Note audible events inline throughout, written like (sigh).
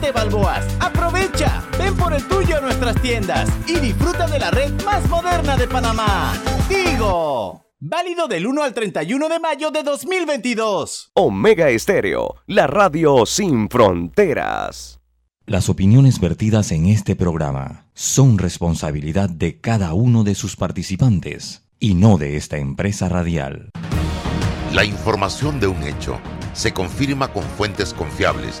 7 balboas. ¡Aprovecha! Ven por el tuyo a nuestras tiendas y disfruta de la red más moderna de Panamá. ¡Digo! Válido del 1 al 31 de mayo de 2022. Omega Estéreo, la radio sin fronteras. Las opiniones vertidas en este programa son responsabilidad de cada uno de sus participantes y no de esta empresa radial. La información de un hecho se confirma con fuentes confiables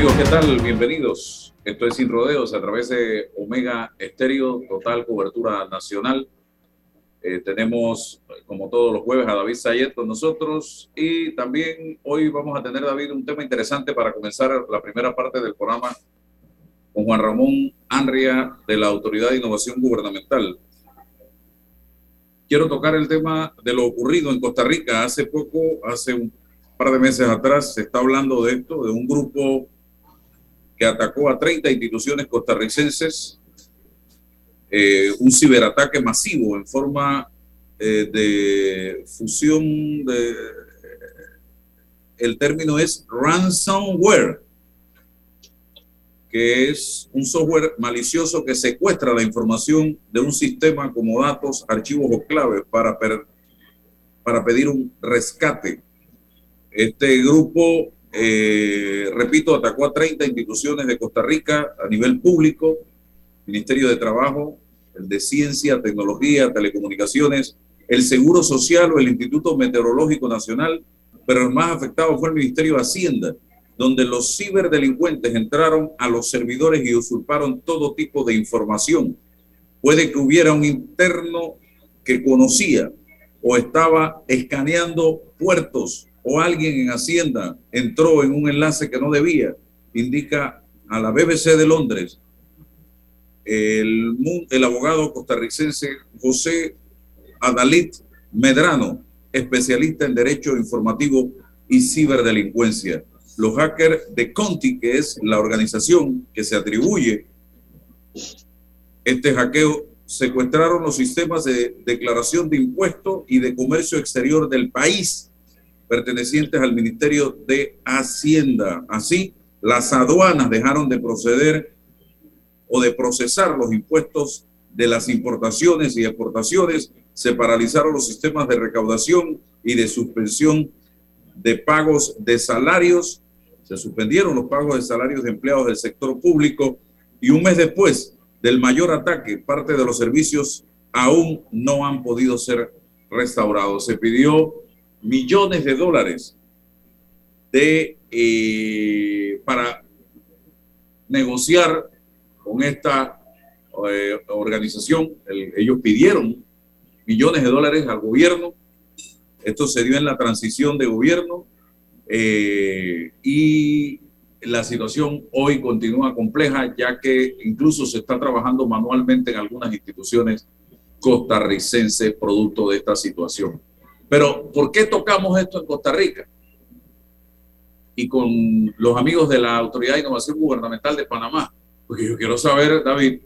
Amigos, ¿qué tal? Bienvenidos. Esto es Sin Rodeos a través de Omega Estéreo, total cobertura nacional. Eh, tenemos, como todos los jueves, a David Sayet con nosotros y también hoy vamos a tener, David, un tema interesante para comenzar la primera parte del programa con Juan Ramón Anria de la Autoridad de Innovación Gubernamental. Quiero tocar el tema de lo ocurrido en Costa Rica. Hace poco, hace un par de meses atrás, se está hablando de esto, de un grupo que atacó a 30 instituciones costarricenses eh, un ciberataque masivo en forma eh, de fusión de... El término es ransomware, que es un software malicioso que secuestra la información de un sistema como datos, archivos o claves para, para pedir un rescate. Este grupo, eh, repito, atacó a 30 instituciones de Costa Rica a nivel público, Ministerio de Trabajo, el de Ciencia, Tecnología, Telecomunicaciones, el Seguro Social o el Instituto Meteorológico Nacional, pero el más afectado fue el Ministerio de Hacienda, donde los ciberdelincuentes entraron a los servidores y usurparon todo tipo de información. Puede que hubiera un interno que conocía o estaba escaneando puertos o alguien en Hacienda entró en un enlace que no debía, indica a la BBC de Londres el, el abogado costarricense José Adalit Medrano, especialista en Derecho Informativo y Ciberdelincuencia. Los hackers de Conti, que es la organización que se atribuye este hackeo, secuestraron los sistemas de declaración de impuestos y de comercio exterior del país, pertenecientes al Ministerio de Hacienda. Así, las aduanas dejaron de proceder o de procesar los impuestos de las importaciones y exportaciones, se paralizaron los sistemas de recaudación y de suspensión de pagos de salarios, se suspendieron los pagos de salarios de empleados del sector público y un mes después del mayor ataque, parte de los servicios aún no han podido ser restaurados. Se pidió millones de dólares de, eh, para negociar con esta eh, organización. ellos pidieron millones de dólares al gobierno. Esto se dio en la transición de gobierno eh, y la situación hoy continúa compleja ya que incluso se está trabajando manualmente en algunas instituciones costarricenses producto de esta situación. Pero, ¿por qué tocamos esto en Costa Rica? Y con los amigos de la Autoridad de Innovación Gubernamental de Panamá. Porque yo quiero saber, David,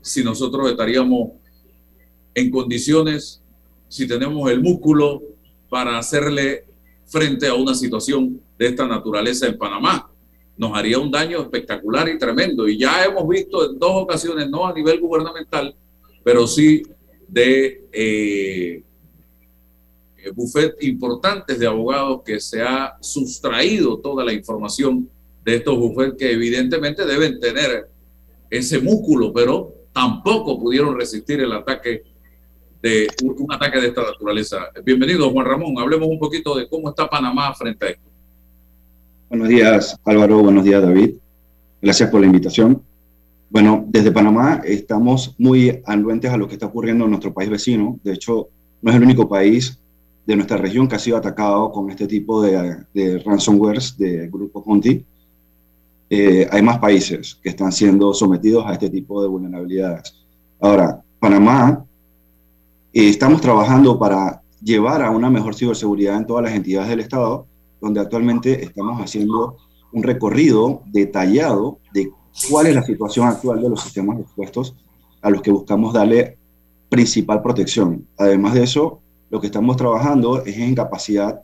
si nosotros estaríamos en condiciones, si tenemos el músculo para hacerle frente a una situación de esta naturaleza en Panamá. Nos haría un daño espectacular y tremendo. Y ya hemos visto en dos ocasiones, no a nivel gubernamental, pero sí de eh, buffet importantes de abogados que se ha sustraído toda la información de estos bufetes que evidentemente deben tener ese músculo, pero tampoco pudieron resistir el ataque de un, ataque de esta naturaleza. Bienvenido, Juan Ramón. Hablemos un poquito de cómo está Panamá frente a esto. Buenos días, Álvaro. Buenos días, David. Gracias por la invitación. Bueno, desde Panamá estamos muy anuentes a lo que está ocurriendo en nuestro país vecino. De hecho, no es el único país de nuestra región que ha sido atacado con este tipo de, de ransomwares de Grupo Conti. Eh, hay más países que están siendo sometidos a este tipo de vulnerabilidades. Ahora, Panamá, eh, estamos trabajando para llevar a una mejor ciberseguridad en todas las entidades del Estado, donde actualmente estamos haciendo un recorrido detallado de cuál es la situación actual de los sistemas expuestos a los que buscamos darle principal protección. Además de eso, lo que estamos trabajando es en capacidad,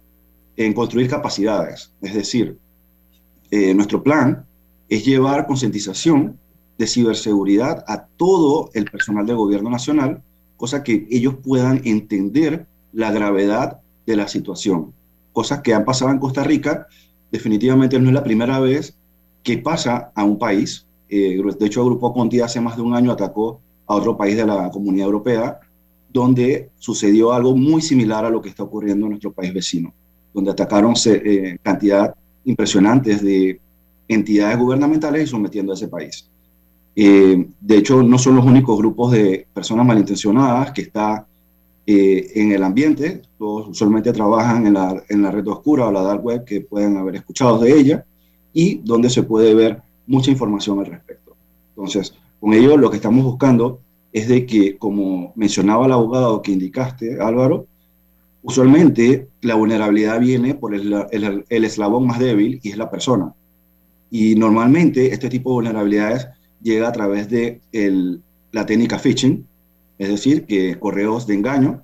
en construir capacidades. Es decir, eh, nuestro plan es llevar concientización de ciberseguridad a todo el personal del gobierno nacional, cosa que ellos puedan entender la gravedad de la situación. Cosas que han pasado en Costa Rica, definitivamente no es la primera vez que pasa a un país. Eh, de hecho, el Grupo Conti hace más de un año atacó a otro país de la Comunidad Europea donde sucedió algo muy similar a lo que está ocurriendo en nuestro país vecino, donde atacaron eh, cantidad impresionantes de entidades gubernamentales y sometiendo a ese país. Eh, de hecho, no son los únicos grupos de personas malintencionadas que están eh, en el ambiente, todos usualmente trabajan en la, en la red oscura o la dark web que pueden haber escuchado de ella y donde se puede ver mucha información al respecto. Entonces, con ello lo que estamos buscando es de que, como mencionaba el abogado que indicaste, Álvaro, usualmente la vulnerabilidad viene por el, el, eslabón más débil y es la persona. Y normalmente este tipo de vulnerabilidades llega a través de el, la técnica phishing, es decir, que correos de engaño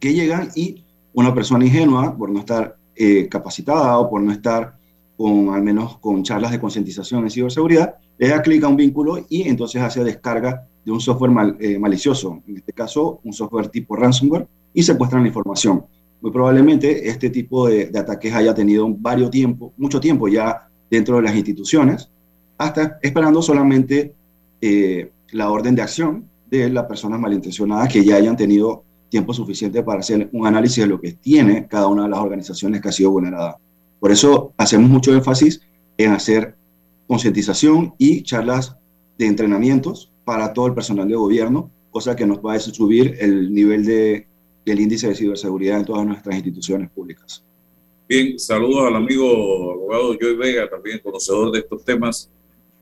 que llegan y una persona ingenua, por no estar eh, capacitada o por no estar con al menos con charlas de concientización en ciberseguridad, le da clic a un vínculo y entonces hace descarga de un software eh, malicioso, en este caso un software tipo ransomware, y secuestran la información. Muy probablemente este tipo de, ataques haya tenido varios tiempo, mucho tiempo ya dentro de las instituciones, hasta esperando solamente eh, la orden de acción de las personas malintencionadas que ya hayan tenido tiempo suficiente para hacer un análisis de lo que tiene cada una de las organizaciones que ha sido vulnerada. Por eso hacemos mucho énfasis en hacer concientización y charlas de entrenamientos para todo el personal de gobierno, cosa que nos va a subir el nivel de, del índice de ciberseguridad en todas nuestras instituciones públicas. Bien, saludos al amigo abogado Joy Vega, también conocedor de estos temas.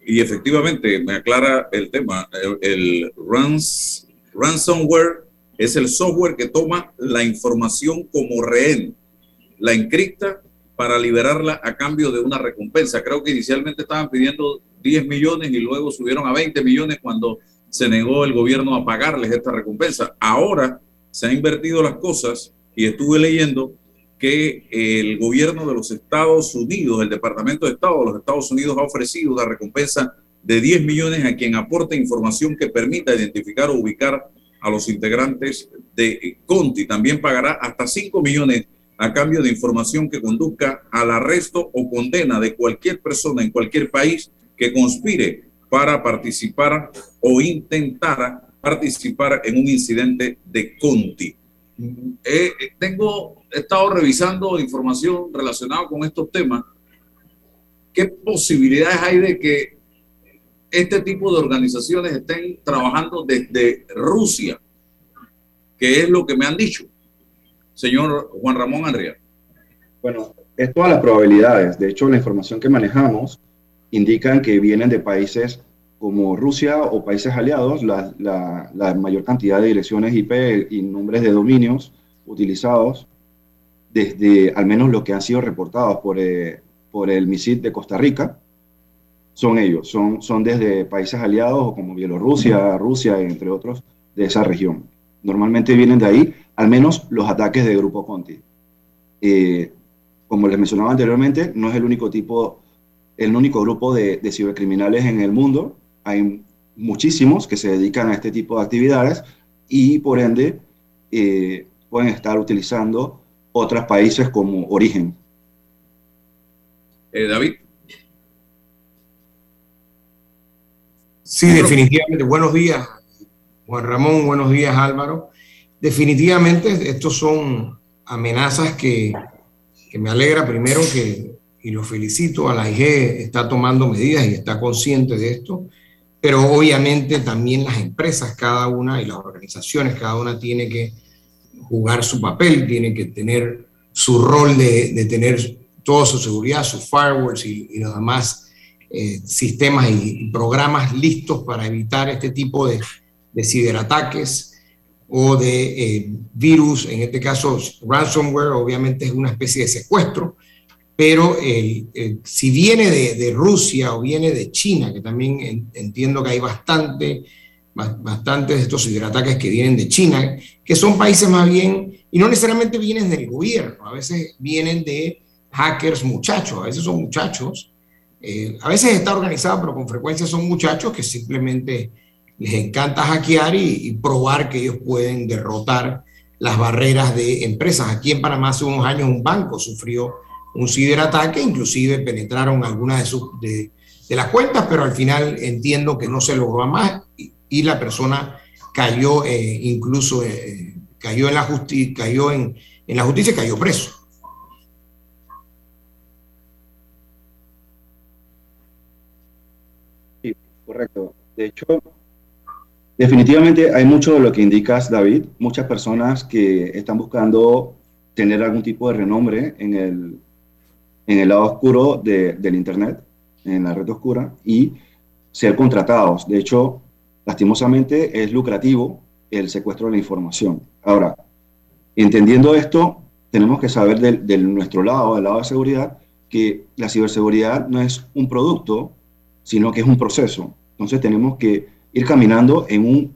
Y efectivamente, me aclara el tema. El, rans, ransomware es el software que toma la información como rehén, la encripta para liberarla a cambio de una recompensa. Creo que inicialmente estaban pidiendo 10 millones y luego subieron a 20 millones cuando se negó el gobierno a pagarles esta recompensa. Ahora se han invertido las cosas y estuve leyendo que el gobierno de los Estados Unidos, el Departamento de Estado de los Estados Unidos ha ofrecido una recompensa de 10 millones a quien aporte información que permita identificar o ubicar a los integrantes de Conti. También pagará hasta 5 millones a cambio de información que conduzca al arresto o condena de cualquier persona en cualquier país que conspire para participar o intentar participar en un incidente de Conti. Eh, tengo, he estado revisando información relacionada con estos temas. ¿Qué posibilidades hay de que este tipo de organizaciones estén trabajando desde Rusia? ¿Qué es lo que me han dicho? Señor Juan Ramón Andrea. Bueno, es todas las probabilidades. De hecho, la información que manejamos indican que vienen de países como Rusia o países aliados, la, mayor cantidad de direcciones IP y nombres de dominios utilizados desde al menos lo que han sido reportados por, eh, por el MISID de Costa Rica, son ellos, son, son desde países aliados como Bielorrusia, Rusia, entre otros, de esa región. Normalmente vienen de ahí al menos los ataques de Grupo Conti. Eh, como les mencionaba anteriormente, no es el único tipo, el único grupo de, cibercriminales en el mundo. Hay muchísimos que se dedican a este tipo de actividades y por ende eh, pueden estar utilizando otros países como origen. Eh, David. Sí, definitivamente. Buenos días, Juan Ramón. Buenos días, Álvaro. Definitivamente, estos son amenazas que, me alegra primero que, y lo felicito, a la IG está tomando medidas y está consciente de esto. pero obviamente también las empresas, cada una, y las organizaciones, cada una tiene que jugar su papel, tiene que tener su rol de, tener toda su seguridad, sus firewalls y, y los demás eh, sistemas y, programas listos para evitar este tipo de, de ciberataques o de eh, virus, en este caso ransomware, obviamente es una especie de secuestro, pero si viene de, Rusia o viene de China, que también entiendo que hay bastante, bastantes de estos ciberataques que vienen de China, que son países más bien, y no necesariamente vienen del gobierno, a veces vienen de hackers muchachos, a veces son muchachos, eh, a veces está organizado, pero con frecuencia son muchachos que simplemente les encanta hackear y, probar que ellos pueden derrotar las barreras de empresas. Aquí en Panamá hace unos años un banco sufrió un ciberataque, inclusive penetraron algunas de, sus, de, las cuentas, pero al final entiendo que no se logró más y, la persona cayó eh, incluso, eh, cayó en la justicia, cayó en, en la justicia y cayó preso. Sí, correcto. De hecho, definitivamente hay mucho de lo que indicas, David. Muchas personas que están buscando tener algún tipo de renombre en el, en el lado oscuro del Internet, en la red oscura, y ser contratados. De hecho, lastimosamente es lucrativo el secuestro de la información. Ahora, entendiendo esto, tenemos que saber de, nuestro lado, del lado de seguridad, que la ciberseguridad no es un producto, sino que es un proceso. Entonces tenemos que ir caminando en un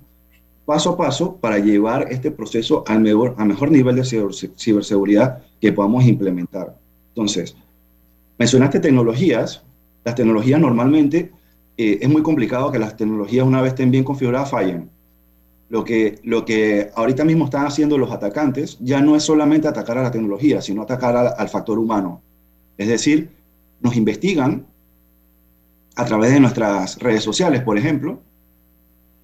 paso a paso para llevar este proceso al mejor, a mejor nivel de ciberseguridad que podamos implementar. Entonces, Mencionaste tecnologías. Las tecnologías normalmente eh, es muy complicado que las tecnologías una vez estén bien configuradas fallen. Lo que, lo que ahorita mismo están haciendo los atacantes ya no es solamente atacar a la tecnología, sino atacar al factor humano. Es decir, nos investigan a través de nuestras redes sociales, por ejemplo,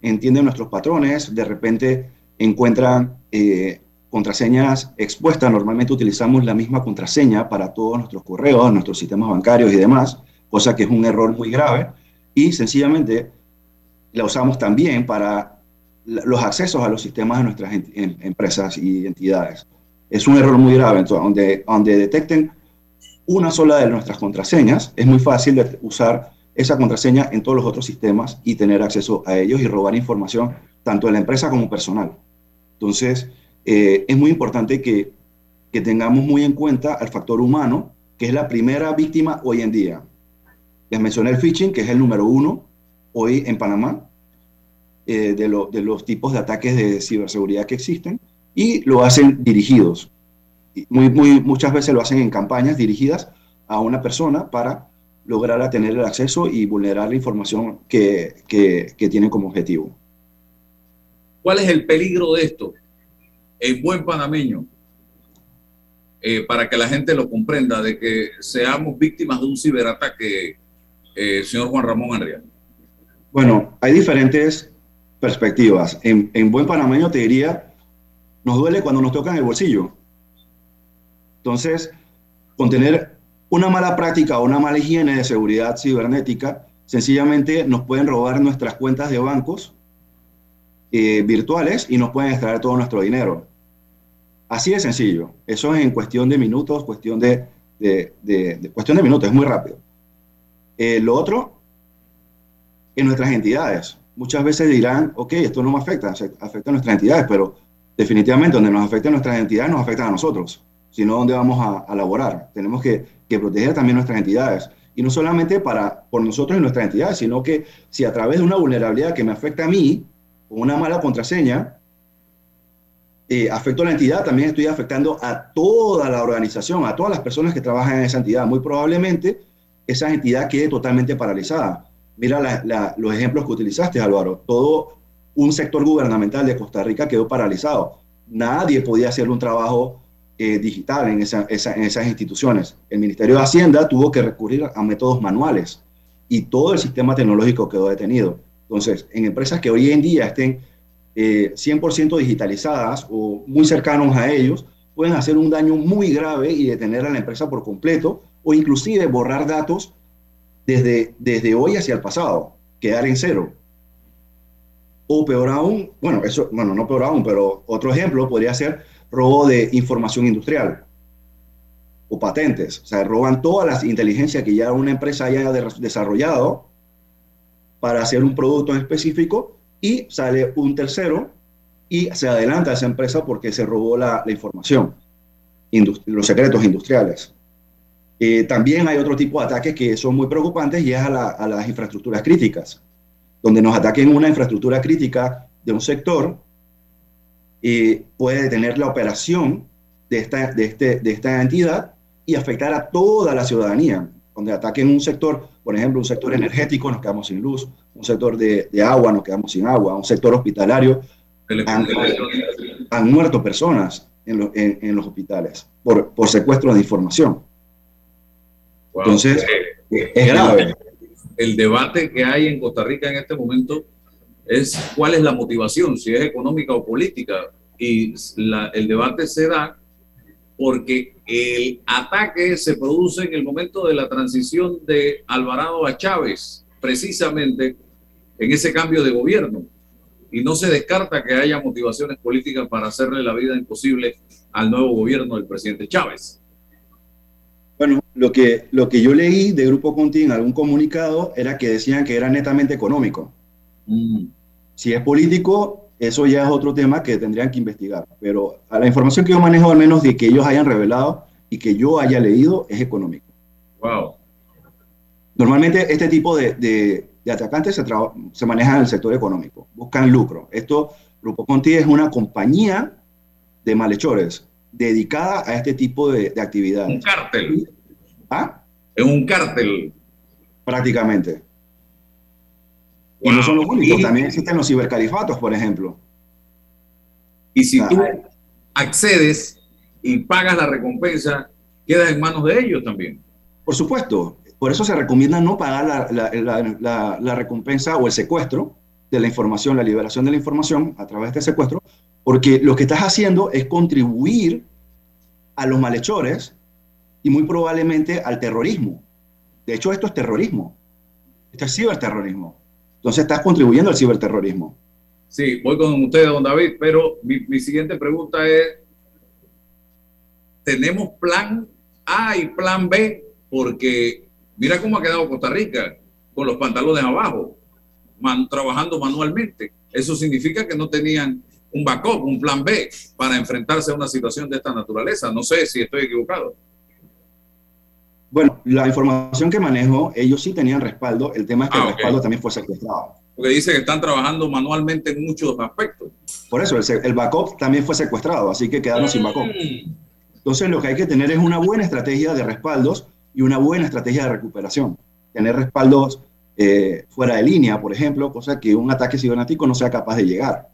entienden nuestros patrones, de repente encuentran eh, contraseñas expuestas, normalmente utilizamos la misma contraseña para todos nuestros correos, nuestros sistemas bancarios y demás, cosa que es un error muy grave, y sencillamente la usamos también para los accesos a los sistemas de nuestras em, empresas y entidades. Es un error muy grave, entonces, donde, donde detecten una sola de nuestras contraseñas, es muy fácil de usar esa contraseña en todos los otros sistemas y tener acceso a ellos y robar información tanto de la empresa como personal. Entonces, eh, es muy importante que, tengamos muy en cuenta al factor humano, que es la primera víctima hoy en día. Les mencioné el phishing, que es el número uno hoy en Panamá, eh, de, los tipos de ataques de ciberseguridad que existen, y lo hacen dirigidos. Muy, muy, muchas veces lo hacen en campañas dirigidas a una persona para lograr tener el acceso y vulnerar la información que, que, que tienen como objetivo. ¿Cuál es el peligro de esto? en buen panameño, eh, para que la gente lo comprenda, de que seamos víctimas de un ciberataque, eh, señor Juan Ramón Andrea? Bueno, hay diferentes perspectivas. En, en, buen panameño te diría, nos duele cuando nos tocan el bolsillo. Entonces, con tener una mala práctica o una mala higiene de seguridad cibernética, sencillamente nos pueden robar nuestras cuentas de bancos eh, virtuales y nos pueden extraer todo nuestro dinero. Así de sencillo. Eso es en cuestión de minutos, cuestión de, cuestión de minutos, es muy rápido. Eh, lo otro, en nuestras entidades. Muchas veces dirán, ok, esto no me afecta, afecta a nuestras entidades, pero definitivamente donde nos afecta a nuestras entidades nos afecta a nosotros, sino donde vamos a, a laborar. Tenemos que, que, proteger también nuestras entidades. Y no solamente para, por nosotros y nuestras entidades, sino que si a través de una vulnerabilidad que me afecta a mí, con una mala contraseña, eh, afecto a la entidad, también estoy afectando a toda la organización, a todas las personas que trabajan en esa entidad. Muy probablemente esa entidad quede totalmente paralizada. Mira los ejemplos que utilizaste, Álvaro. Todo un sector gubernamental de Costa Rica quedó paralizado. Nadie podía hacer un trabajo eh, digital en, esas instituciones. El Ministerio de Hacienda tuvo que recurrir a métodos manuales y todo el sistema tecnológico quedó detenido. Entonces, en empresas que hoy en día estén 100% eh, digitalizadas o muy cercanos a ellos, pueden hacer un daño muy grave y detener a la empresa por completo o inclusive borrar datos desde, desde hoy hacia el pasado, quedar en cero. O peor aún, bueno, eso, bueno, no peor aún, pero otro ejemplo podría ser robo de información industrial o patentes. O sea, roban todas las inteligencias que ya una empresa haya desarrollado para hacer un producto específico y sale un tercero y se adelanta a esa empresa porque se robó la, información, los secretos industriales. Eh, también hay otro tipo de ataques que son muy preocupantes y es a las infraestructuras críticas donde nos ataquen una infraestructura crítica de un sector, y puede detener la operación de esta, de, este, de esta entidad y afectar a toda la ciudadanía. Donde ataquen un sector, por ejemplo, un sector energético, nos quedamos sin luz, un sector de, de agua, nos quedamos sin agua, un sector hospitalario, han, han muerto personas en, en, en, los hospitales por, por secuestro de información. Entonces, es grave el debate que hay en Costa Rica en este momento es cuál es la motivación, si es económica o política. Y el debate se da porque el ataque se produce en el momento de la transición de Alvarado a Chávez, precisamente en ese cambio de gobierno. Y no se descarta que haya motivaciones políticas para hacerle la vida imposible al nuevo gobierno del presidente Chávez. Bueno, lo que, lo que yo leí de Grupo Conti en algún comunicado era que decían que era netamente económico. Mm. Si es político, eso ya es otro tema que tendrían que investigar. Pero a la información que yo manejo, al menos de que ellos hayan revelado y que yo haya leído, es económico. Wow. Normalmente este tipo de, de, de atacantes se, se manejan en el sector económico, buscan lucro. Esto, Grupo Conti es una compañía de malhechores dedicada a este tipo de, de actividades. Un cártel. ¿Ah? Es un cártel. Prácticamente. Y no son los únicos, también existen los cibercalifatos, por ejemplo. Y si tú accedes y pagas la recompensa, queda en manos de ellos también. Por supuesto. Por eso se recomienda no pagar la, la, la, la, recompensa o el secuestro de la información, la liberación de la información a través de secuestro, porque lo que estás haciendo es contribuir a los malhechores y muy probablemente al terrorismo. De hecho, esto es terrorismo. Esto es ciberterrorismo. Entonces estás contribuyendo al ciberterrorismo. Sí, voy con usted, don David, pero mi, siguiente pregunta es, ¿tenemos plan A y plan B? Porque mira cómo ha quedado Costa Rica con los pantalones abajo, trabajando manualmente. Eso significa que no tenían un backup, un plan B para enfrentarse a una situación de esta naturaleza. No sé si estoy equivocado. Bueno, la información que manejo, ellos sí tenían respaldo. El tema es que ah, el respaldo también fue secuestrado. Porque dice que están trabajando manualmente en muchos aspectos. Por eso, el, el backup también fue secuestrado, así que quedaron mm. sin backup. Entonces, lo que hay que tener es una buena estrategia de respaldos y una buena estrategia de recuperación. Tener respaldos eh, fuera de línea, por ejemplo, cosa que un ataque cibernético no sea capaz de llegar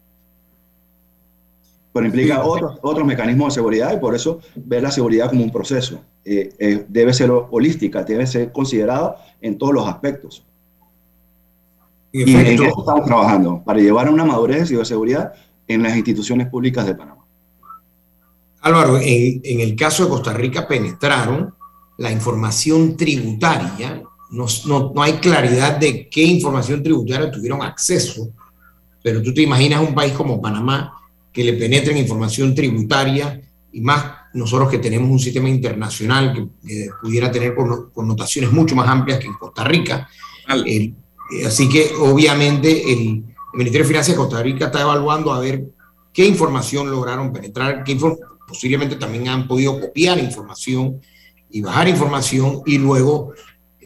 pero implica otros, otros mecanismos de seguridad y por eso ver la seguridad como un proceso. Eh, eh, debe ser holística, debe ser considerado en todos los aspectos. Y, en eso estamos trabajando, para llevar a una madurez de ciberseguridad en las instituciones públicas de Panamá. Álvaro, en, en el caso de Costa Rica penetraron la información tributaria, no, no, no hay claridad de qué información tributaria tuvieron acceso, pero tú te imaginas un país como Panamá, que le penetren información tributaria y más nosotros que tenemos un sistema internacional que pudiera tener connotaciones mucho más amplias que en Costa Rica. Así que obviamente el, Ministerio de Finanzas de Costa Rica está evaluando a ver qué información lograron penetrar, qué posiblemente también han podido copiar información y bajar información y luego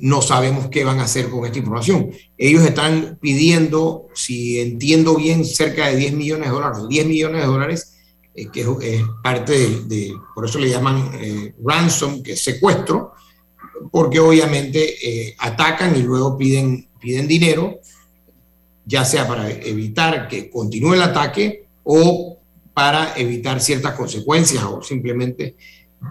no sabemos qué van a hacer con esta información. Ellos están pidiendo, si entiendo bien, cerca de 10 millones de dólares, 10 millones de dólares, eh, que es, parte de, por eso le llaman eh, ransom, que es secuestro, porque obviamente eh, atacan y luego piden, piden dinero, ya sea para evitar que continúe el ataque o para evitar ciertas consecuencias o simplemente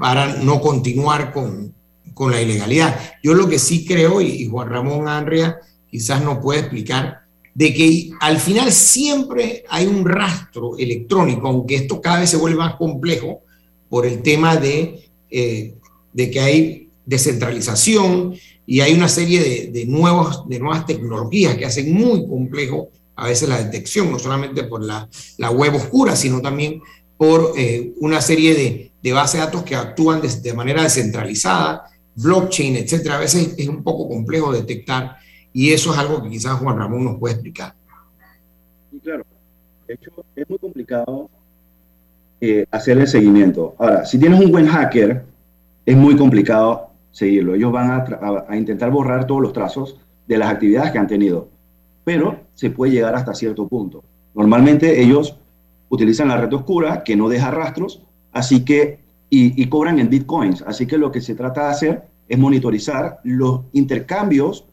para no continuar con, con la ilegalidad. Yo lo que sí creo, y, Juan Ramón Anria quizás nos puede explicar, de que al final siempre hay un rastro electrónico, aunque esto cada vez se vuelve más complejo por el tema de, eh, de que hay descentralización y hay una serie de, de, nuevos, de nuevas tecnologías que hacen muy complejo a veces la detección, no solamente por la, la web oscura, sino también por eh, una serie de, de bases de datos que actúan de, manera descentralizada, blockchain, etcétera. A veces es un poco complejo detectar y eso es algo que quizás Juan Ramón nos puede explicar. Sí, claro. De hecho, es muy complicado eh, hacer el seguimiento. Ahora, si tienes un buen hacker, es muy complicado seguirlo. Ellos van a, a, intentar borrar todos los trazos de las actividades que han tenido, pero se puede llegar hasta cierto punto. Normalmente ellos utilizan la red oscura que no deja rastros, así que, y, y cobran en bitcoins. Así que lo que se trata de hacer es monitorizar los intercambios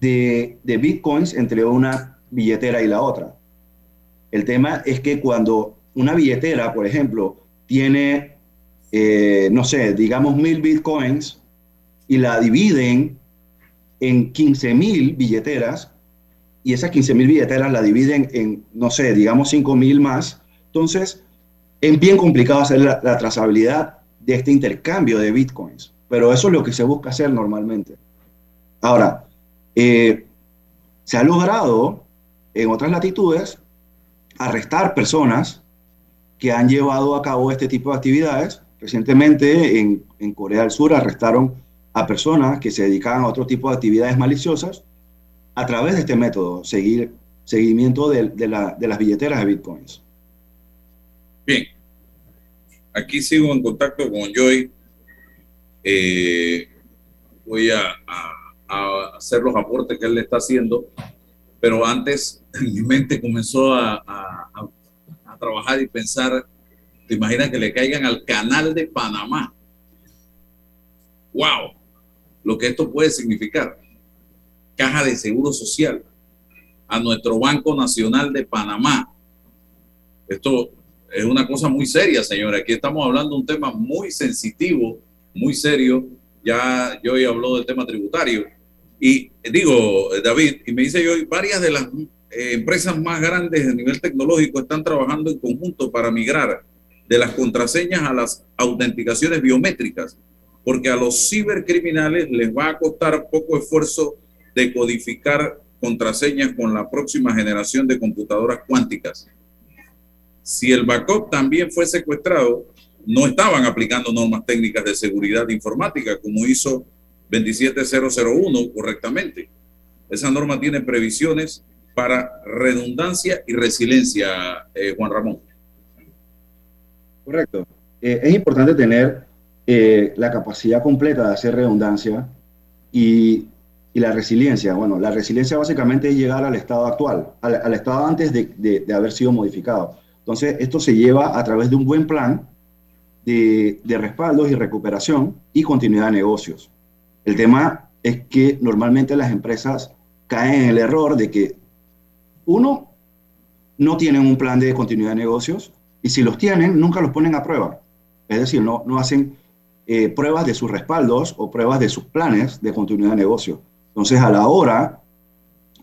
de, de bitcoins entre una billetera y la otra. El tema es que cuando una billetera, por ejemplo, tiene, eh, no sé, digamos mil bitcoins y la dividen en 15 mil billeteras y esas 15 mil billeteras la dividen en, no sé, digamos 5 mil más, entonces es bien complicado hacer la, la, trazabilidad de este intercambio de bitcoins, pero eso es lo que se busca hacer normalmente. Ahora, eh, se ha logrado en otras latitudes arrestar personas que han llevado a cabo este tipo de actividades. Recientemente en, Corea del Sur arrestaron a personas que se dedicaban a otro tipo de actividades maliciosas a través de este método, seguir seguimiento de, de las billeteras de bitcoins. Bien, aquí sigo en contacto con Joy. Eh, voy a, hacer los aportes que él le está haciendo, pero antes (clears throat) mi mente comenzó a trabajar y pensar, te imaginas que le caigan al canal de Panamá. ¡Wow! Lo que esto puede significar. Caja de Seguro Social, a nuestro Banco Nacional de Panamá. Esto es una cosa muy seria, señora. Aquí estamos hablando de un tema muy sensitivo, muy serio. Ya yo ya habló del tema tributario. Y digo, David, y me dice yo, varias de las eh, empresas más grandes a nivel tecnológico están trabajando en conjunto para migrar de las contraseñas a las autenticaciones biométricas, porque a los cibercriminales les va a costar poco esfuerzo decodificar contraseñas con la próxima generación de computadoras cuánticas. Si el backup también fue secuestrado, no estaban aplicando normas técnicas de seguridad informática como hizo 27001 correctamente. Esa norma tiene previsiones para redundancia y resiliencia, eh, Juan Ramón. Correcto. Eh, es importante tener eh, la capacidad completa de hacer redundancia y, y, la resiliencia. Bueno, la resiliencia básicamente es llegar al estado actual, al, al estado antes de, de, de, haber sido modificado. Entonces, esto se lleva a través de un buen plan de, respaldos y recuperación y continuidad de negocios. El tema es que normalmente las empresas caen en el error de que uno, no tienen un plan de continuidad de negocios y si los tienen, nunca los ponen a prueba. Es decir, no, no hacen eh, pruebas de sus respaldos o pruebas de sus planes de continuidad de negocio. Entonces, a la hora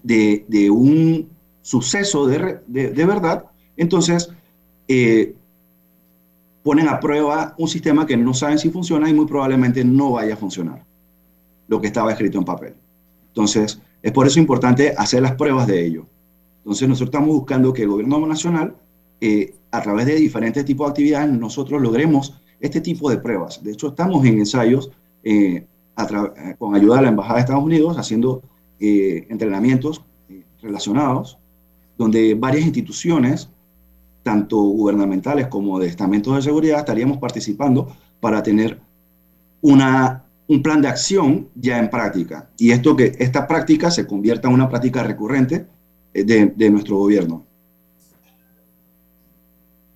de, un suceso de, de, verdad, entonces eh, ponen a prueba un sistema que no saben si funciona y muy probablemente no vaya a funcionar lo que estaba escrito en papel. Entonces, es por eso importante hacer las pruebas de ello. Entonces nosotros estamos buscando que el gobierno nacional, eh, a través de diferentes tipos de actividades, nosotros logremos este tipo de pruebas. De hecho, estamos en ensayos eh, con ayuda de la Embajada de Estados Unidos haciendo entrenamientos relacionados, donde varias instituciones, tanto gubernamentales como de estamentos de seguridad, estaríamos participando para tener una, un plan de acción ya en práctica. Y esto que esta práctica se convierta en una práctica recurrente de, de nuestro gobierno.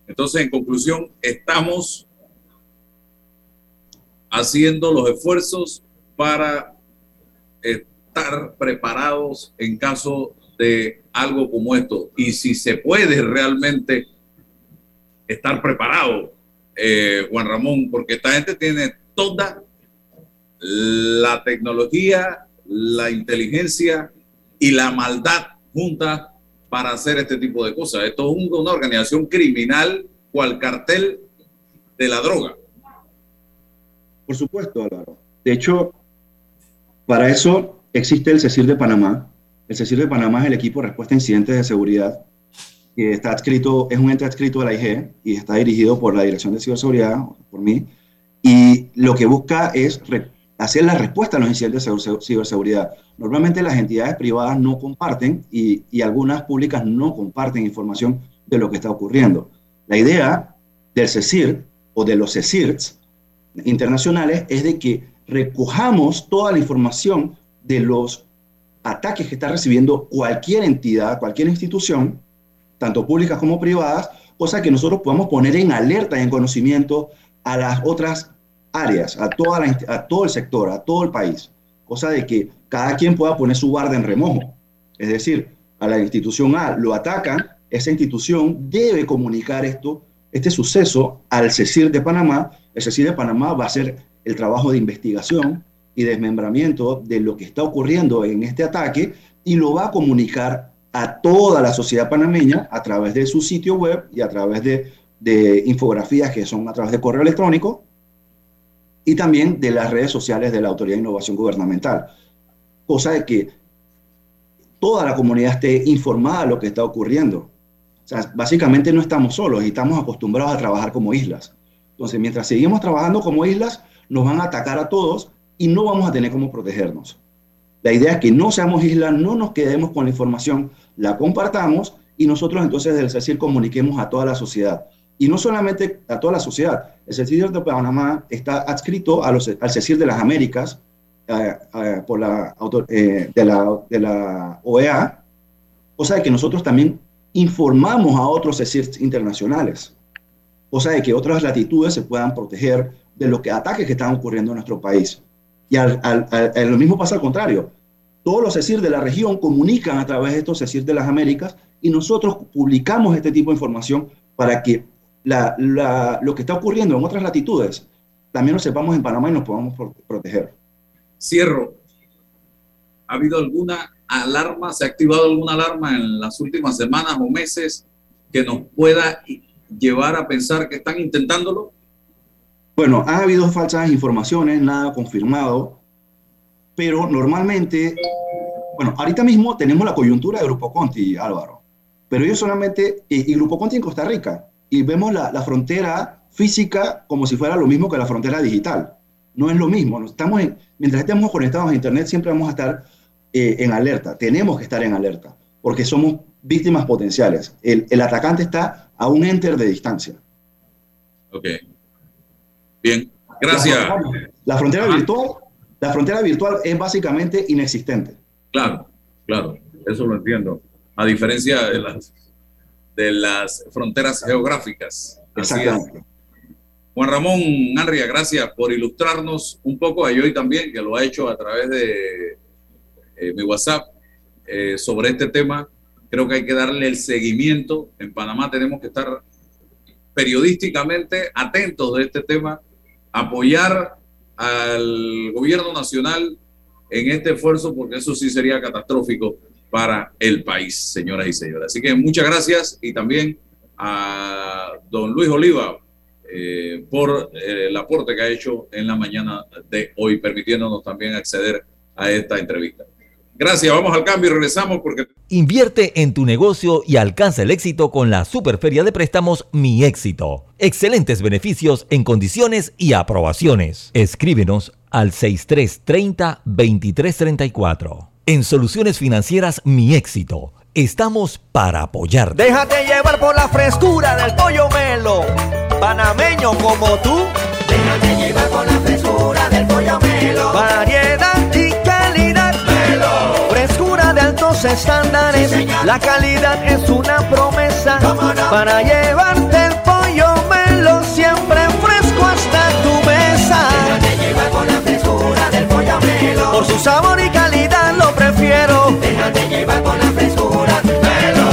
Entonces, en conclusión, estamos haciendo los esfuerzos para estar preparados en caso de algo como esto. Y si se puede realmente estar preparado, eh, Juan Ramón, porque esta gente tiene toda la tecnología, la inteligencia y la maldad juntas para hacer este tipo de cosas. Esto es una organización criminal cual cartel de la droga. Por supuesto, Álvaro. De hecho, para eso existe el CECIR de Panamá, El CECIR de Panamá es el equipo de respuesta a incidentes de seguridad que está adscrito, es un ente adscrito a la IG y está dirigido por la Dirección de Ciberseguridad, por mí, y lo que busca es hacer la respuesta a los incidentes de ciberseguridad. Normalmente las entidades privadas no comparten y, y, algunas públicas no comparten información de lo que está ocurriendo. La idea del CECIR o de los CECIRs internacionales es de que recojamos toda la información de los ataques que está recibiendo cualquier entidad, cualquier institución, tanto públicas como privadas, cosa que nosotros podamos poner en alerta y en conocimiento a las otras áreas, a, toda todo el sector, a todo el país, cosa de que cada quien pueda poner su guarda en remojo. Es decir, a la institución A lo atacan, esa institución debe comunicar esto, este suceso al CECIR de Panamá. El CECIR de Panamá va a hacer el trabajo de investigación y desmembramiento de lo que está ocurriendo en este ataque y lo va a comunicar a toda la sociedad panameña a través de su sitio web y a través de, infografías que son a través de correo electrónico y también de las redes sociales de la Autoridad de Innovación Gubernamental. Cosa de que toda la comunidad esté informada de lo que está ocurriendo. O sea, básicamente no estamos solos y estamos acostumbrados a trabajar como islas. Entonces, mientras seguimos trabajando como islas, nos van a atacar a todos y no vamos a tener cómo protegernos. La idea es que no seamos islas, no nos quedemos con la información, la compartamos y nosotros entonces del CECIR comuniquemos a toda la sociedad y no solamente a toda la sociedad. El CECIR de Panamá está adscrito a los, al CECIR de las Américas eh, eh, por la, eh, de, la, de la OEA, o sea que nosotros también informamos a otros CECIR internacionales, o sea de que otras latitudes se puedan proteger de los que, ataques que están ocurriendo en nuestro país. Y al, al, lo mismo pasa al contrario. Todos los CECIR de la región comunican a través de estos CECIR de las Américas y nosotros publicamos este tipo de información para que lo que está ocurriendo en otras latitudes, también lo sepamos en Panamá y nos podamos proteger. Cierro. ¿Ha habido alguna alarma, se ha activado alguna alarma en las últimas semanas o meses que nos pueda llevar a pensar que están intentándolo? Bueno, ha habido falsas informaciones, nada confirmado, pero normalmente, bueno, ahorita mismo tenemos la coyuntura de Grupo Conti, Álvaro, pero ellos solamente, y, y Grupo Conti en Costa Rica, y vemos la, la, frontera física como si fuera lo mismo que la frontera digital. No es lo mismo. Estamos mientras estemos conectados a Internet, siempre vamos a estar eh, en alerta. Tenemos que estar en alerta, porque somos víctimas potenciales. El, el, atacante está a un enter de distancia. Ok. Bien. Gracias. La, frontera virtual, la frontera virtual es básicamente inexistente. Claro, claro. Eso lo entiendo. A diferencia de las de las fronteras geográficas. Exactamente. Juan Ramón Anria, gracias por ilustrarnos un poco a hoy también, que lo ha hecho a través de eh, mi WhatsApp eh, sobre este tema. Creo que hay que darle el seguimiento. En Panamá tenemos que estar periodísticamente atentos de este tema, apoyar al gobierno nacional en este esfuerzo, porque eso sí sería catastrófico para el país, señoras y señores. Así que muchas gracias y también a don Luis Oliva eh, por eh, el aporte que ha hecho en la mañana de hoy, permitiéndonos también acceder a esta entrevista. Gracias, vamos al cambio y regresamos porque... Invierte en tu negocio y alcanza el éxito con la Superferia de Préstamos Mi Éxito. Excelentes beneficios en condiciones y aprobaciones. Escríbenos al 6330-2334. En Soluciones Financieras Mi Éxito, estamos para apoyar. Déjate llevar por la frescura del pollo melo, panameño como tú. Déjate llevar por la frescura del pollo melo. Estándares. la calidad es una promesa para llevarte el pollo melo siempre fresco hasta tu mesa. Déjate llevar por la frescura del pollo melo. Por su sabor y calidad lo prefiero. Déjate llevar por la frescura. Melo.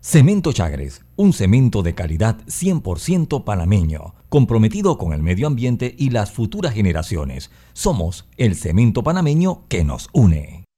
Cemento Chagres, un cemento de calidad 100% panameño, comprometido con el medio ambiente y las futuras generaciones. Somos el cemento panameño que nos une.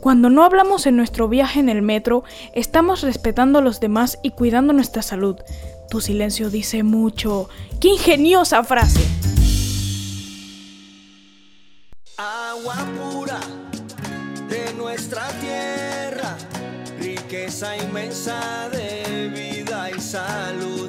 Cuando no hablamos en nuestro viaje en el metro, estamos respetando a los demás y cuidando nuestra salud. Tu silencio dice mucho. ¡Qué ingeniosa frase! Agua pura de nuestra tierra, riqueza inmensa de vida y salud.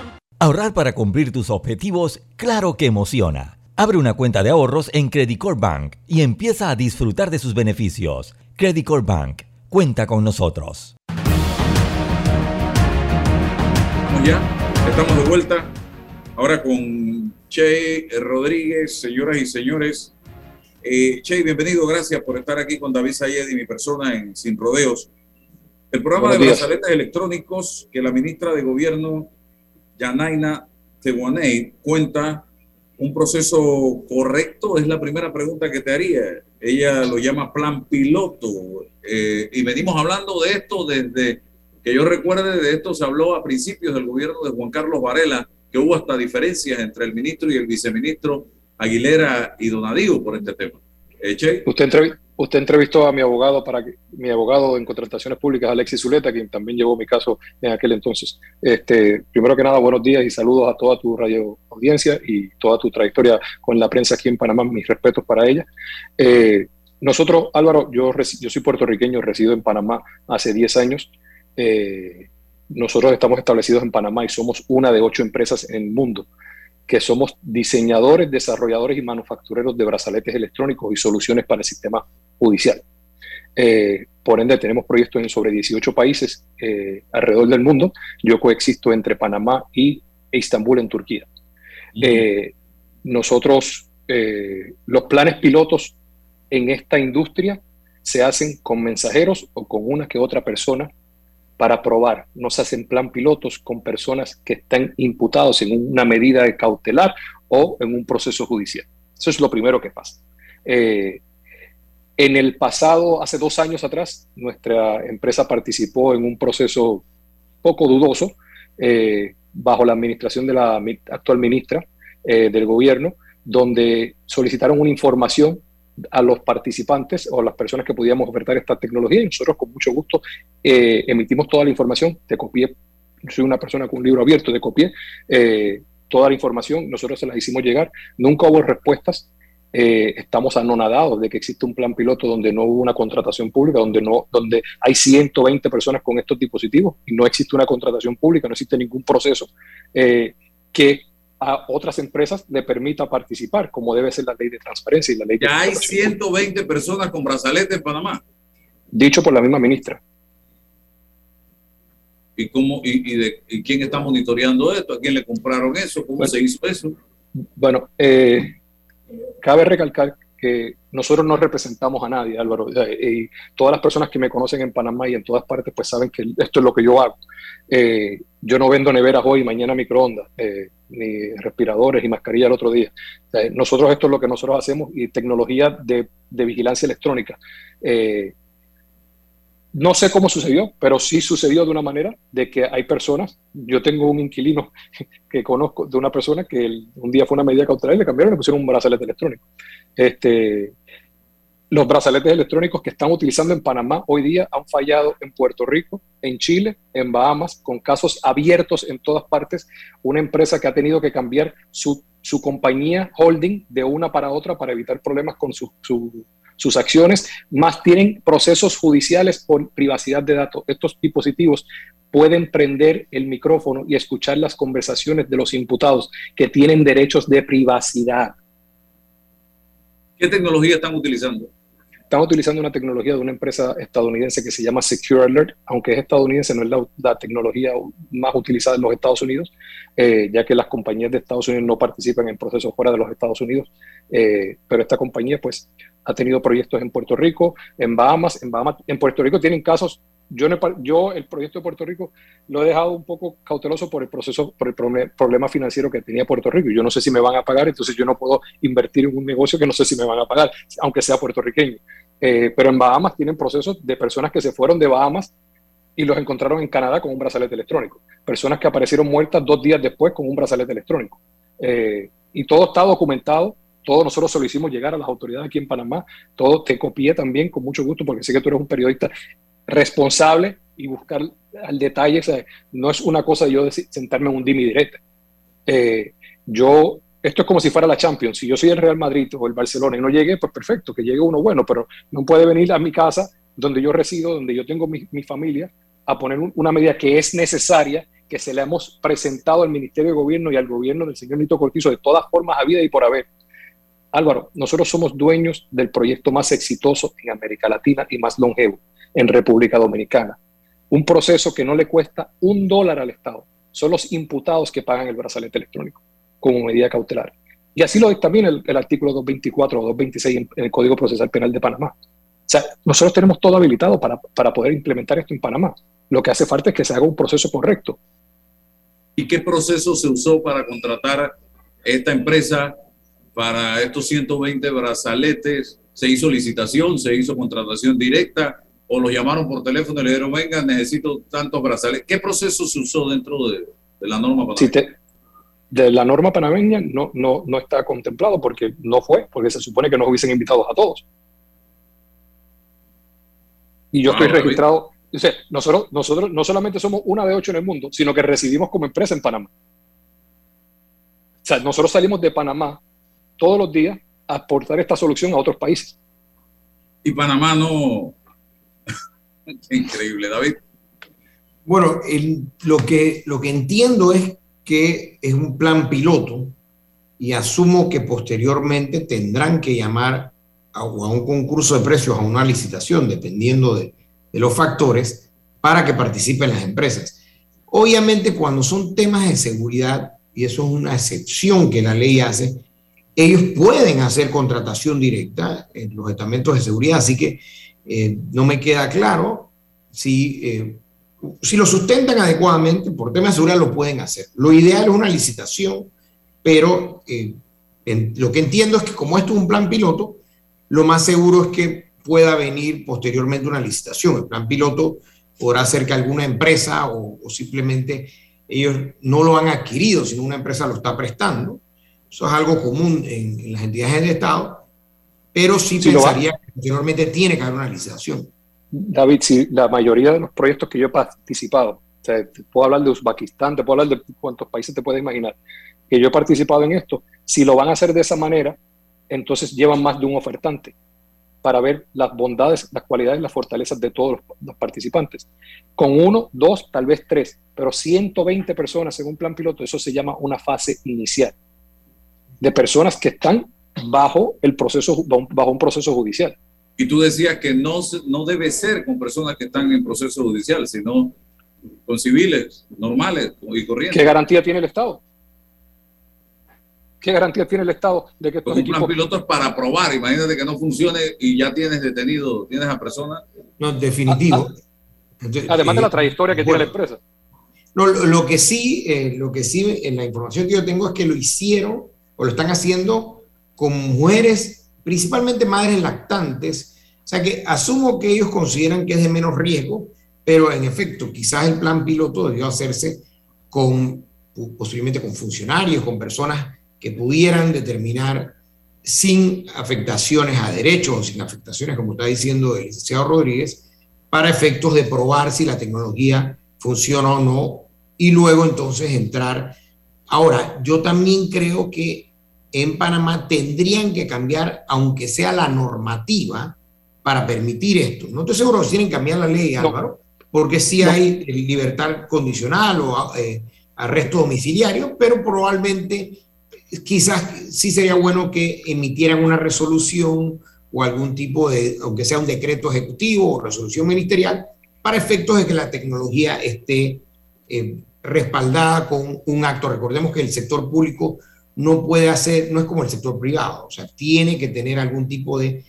Ahorrar para cumplir tus objetivos, claro que emociona. Abre una cuenta de ahorros en Credit Corp Bank y empieza a disfrutar de sus beneficios. Credit Corp Bank, cuenta con nosotros. Estamos ya, estamos de vuelta. Ahora con Che Rodríguez, señoras y señores. Eh, che, bienvenido, gracias por estar aquí con David Sayed y mi persona en Sin Rodeos. El programa Buenos de días. brazaletes electrónicos que la ministra de Gobierno, Yanaina Tehuaney, cuenta un proceso correcto, es la primera pregunta que te haría. Ella lo llama plan piloto. eh, y venimos hablando de esto desde que yo recuerde, de esto se habló a principios del gobierno de Juan Carlos Varela, que hubo hasta diferencias entre el ministro y el viceministro Aguilera y Donadío por este tema. Eh. Usted, entrevi- usted entrevistó a mi abogado para mi abogado en contrataciones públicas, Alexis Zuleta, quien también llevó mi caso en aquel entonces. Este, primero que nada, buenos días y saludos a toda tu radio audiencia y toda tu trayectoria con la prensa aquí en Panamá. Mis respetos para ella. Eh, nosotros, Álvaro, yo, yo soy puertorriqueño, resido en Panamá hace 10 años. Eh, nosotros estamos establecidos en Panamá y somos una de ocho empresas en el mundo que somos diseñadores, desarrolladores y manufactureros de brazaletes electrónicos y soluciones para el sistema judicial. Eh, por ende, tenemos proyectos en sobre 18 países eh, alrededor del mundo. Yo coexisto entre Panamá y Estambul, en Turquía. Eh, nosotros, los planes pilotos en esta industria se hacen con mensajeros o con una que otra persona para probar. No se hacen plan pilotos con personas que están imputados en una medida de cautelar o en un proceso judicial. Eso es lo primero que pasa. Eh, En el pasado, hace dos años atrás, nuestra empresa participó en un proceso poco dudoso eh, bajo la administración de la actual ministra eh, del gobierno, donde solicitaron una información a los participantes o a las personas que podíamos ofertar esta tecnología. Y nosotros con mucho gusto eh, emitimos toda la información, te copié, soy una persona con un libro abierto, te copié toda la información, nosotros se las hicimos llegar, nunca hubo respuestas, eh, estamos anonadados de que existe un plan piloto donde no hubo una contratación pública, donde, no, donde hay 120 personas con estos dispositivos y no existe una contratación pública, no existe ningún proceso eh, que a otras empresas le permita participar, como debe ser la ley de transparencia y la ley ya hay 120 personas con brazaletes en Panamá. Dicho por la misma ministra. ¿Y, cómo, y, de, quién está monitoreando esto? ¿A quién le compraron eso? ¿Cómo se hizo eso? Bueno, eh, cabe recalcar que nosotros no representamos a nadie, Álvaro. Y todas las personas que me conocen en Panamá y en todas partes, pues saben que esto es lo que yo hago. Eh, yo no vendo neveras hoy, mañana microondas, eh, ni respiradores y mascarilla el otro día. nosotros esto es lo que nosotros hacemos y tecnología de, de vigilancia electrónica. No sé cómo sucedió, pero sí sucedió de una manera de que hay personas, yo tengo un inquilino (laughs) que conozco de una persona que un día fue una medida cautelar y le cambiaron y le pusieron un brazalete electrónico. Este, los brazaletes electrónicos que están utilizando en Panamá hoy día han fallado en Puerto Rico, en Chile, en Bahamas, con casos abiertos en todas partes. Una empresa que ha tenido que cambiar su, compañía holding de una para otra para evitar problemas con su sus acciones, más tienen procesos judiciales por privacidad de datos. Estos dispositivos pueden prender el micrófono y escuchar las conversaciones de los imputados que tienen derechos de privacidad. ¿Qué tecnología están utilizando? Están utilizando una tecnología de una empresa estadounidense que se llama Secure Alert, aunque es estadounidense, no es la, tecnología más utilizada en los Estados Unidos, eh, ya que las compañías de Estados Unidos no participan en procesos fuera de los Estados Unidos, eh, pero esta compañía pues ha tenido proyectos en Puerto Rico, en Bahamas, en Bahamas, en Puerto Rico tienen casos. Yo, yo el proyecto de Puerto Rico lo he dejado un poco cauteloso por el proceso, por el problema financiero que tenía Puerto Rico. Yo no sé si me van a pagar, entonces yo no puedo invertir en un negocio que no sé si me van a pagar, aunque sea puertorriqueño. Eh, pero en Bahamas tienen procesos de personas que se fueron de Bahamas y los encontraron en Canadá con un brazalete electrónico. Personas que aparecieron muertas dos días después con un brazalete electrónico. Eh, y todo está documentado todos nosotros se lo hicimos llegar a las autoridades aquí en Panamá. Todo te copié también con mucho gusto porque sé que tú eres un periodista responsable y buscar al detalle. no es una cosa yo sentarme en un dimi directo. Eh, yo, esto es como si fuera la Champions. Si yo soy el Real Madrid o el Barcelona y no llegue, pues perfecto, que llegue uno bueno, pero no puede venir a mi casa donde yo resido, donde yo tengo mi, familia, a poner una medida que es necesaria que se le hemos presentado al Ministerio de Gobierno y al gobierno del señor Nito Cortizo de todas formas a vida y por haber. Álvaro, nosotros somos dueños del proyecto más exitoso en América Latina y más longevo en República Dominicana. Un proceso que no le cuesta un dólar al Estado. Son los imputados que pagan el brazalete electrónico como medida cautelar. Y así lo dice también el, artículo 224 o 226 en, el Código Procesal Penal de Panamá. O sea, nosotros tenemos todo habilitado para, para poder implementar esto en Panamá. Lo que hace falta es que se haga un proceso correcto. ¿Y qué proceso se usó para contratar esta empresa para estos 120 brazaletes, se hizo licitación, se hizo contratación directa o los llamaron por teléfono y le dijeron, venga, necesito tantos brazaletes. ¿Qué proceso se usó dentro de, la norma panameña? de la norma panameña no, no, no está contemplado porque no fue, porque se supone que nos hubiesen invitado a todos. Y yo estoy ah, registrado. Dice, nosotros, nosotros no solamente somos una de ocho en el mundo, sino que residimos como empresa en Panamá. O sea, nosotros salimos de Panamá todos los días a aportar esta solución a otros países. Y Panamá no... (laughs) Increíble, David. Bueno, lo, que, lo que entiendo es que es un plan piloto y asumo que posteriormente tendrán que llamar a, un concurso de precios, a una licitación, dependiendo de, de los factores, para que participen las empresas. Obviamente, cuando son temas de seguridad, y eso es una excepción que la ley hace, ellos pueden hacer contratación directa en los estamentos de seguridad, así que eh, no me queda claro si, eh, si lo sustentan adecuadamente, por temas de seguridad lo pueden hacer. Lo ideal es una licitación, pero eh, lo que entiendo es que como esto es un plan piloto, lo más seguro es que pueda venir posteriormente una licitación. El plan piloto podrá ser que alguna empresa o, simplemente ellos no lo han adquirido, sino una empresa lo está prestando. Eso es algo común en, las entidades de Estado, pero sí pensaría que posteriormente tiene que haber una licitación. David, si la mayoría de los proyectos que yo he participado, o sea, te puedo hablar de Uzbekistán, te puedo hablar de cuántos países te puedes imaginar, que yo he participado en esto, si lo van a hacer de esa manera, entonces llevan más de un ofertante para ver las bondades, las cualidades y las fortalezas de todos los, participantes. Con uno, dos, tal vez tres, pero 120 personas un plan piloto, eso se llama una fase inicial de personas que están bajo el proceso, bajo un proceso judicial. Y tú decías que no, no debe ser con personas que están en proceso judicial, sino con civiles normales y corrientes. ¿Qué garantía tiene el Estado? ¿Qué garantía tiene el Estado de que estos pues un plan piloto es para probar. Imagínate que no funcione y ya tienes detenido, tienes a personas. No, definitivo. Ah, ah. Además de la trayectoria que tiene la empresa. No, lo, que sí, eh, lo que sí, en la información que yo tengo es que lo hicieron o lo están haciendo con mujeres, principalmente madres lactantes. O sea que asumo que ellos consideran que es de menos riesgo, pero en efecto, quizás el plan piloto debió hacerse con posiblemente con funcionarios, con personas que pudieran determinar sin afectaciones a derechos o sin afectaciones, como está diciendo el licenciado Rodríguez, para efectos de probar si la tecnología funciona o no y luego entonces entrar. Ahora, yo también creo que en Panamá tendrían que cambiar, aunque sea la normativa, para permitir esto. No estoy seguro si tienen que cambiar la ley, Álvaro, porque sí hay libertad condicional o eh, arresto domiciliario, pero probablemente quizás sí sería bueno que emitieran una resolución o algún tipo de, aunque sea un decreto ejecutivo o resolución ministerial, para efectos de que la tecnología esté eh, respaldada con un acto. Recordemos que el sector público no puede hacer, no es como el sector privado, o sea, tiene que tener algún tipo de,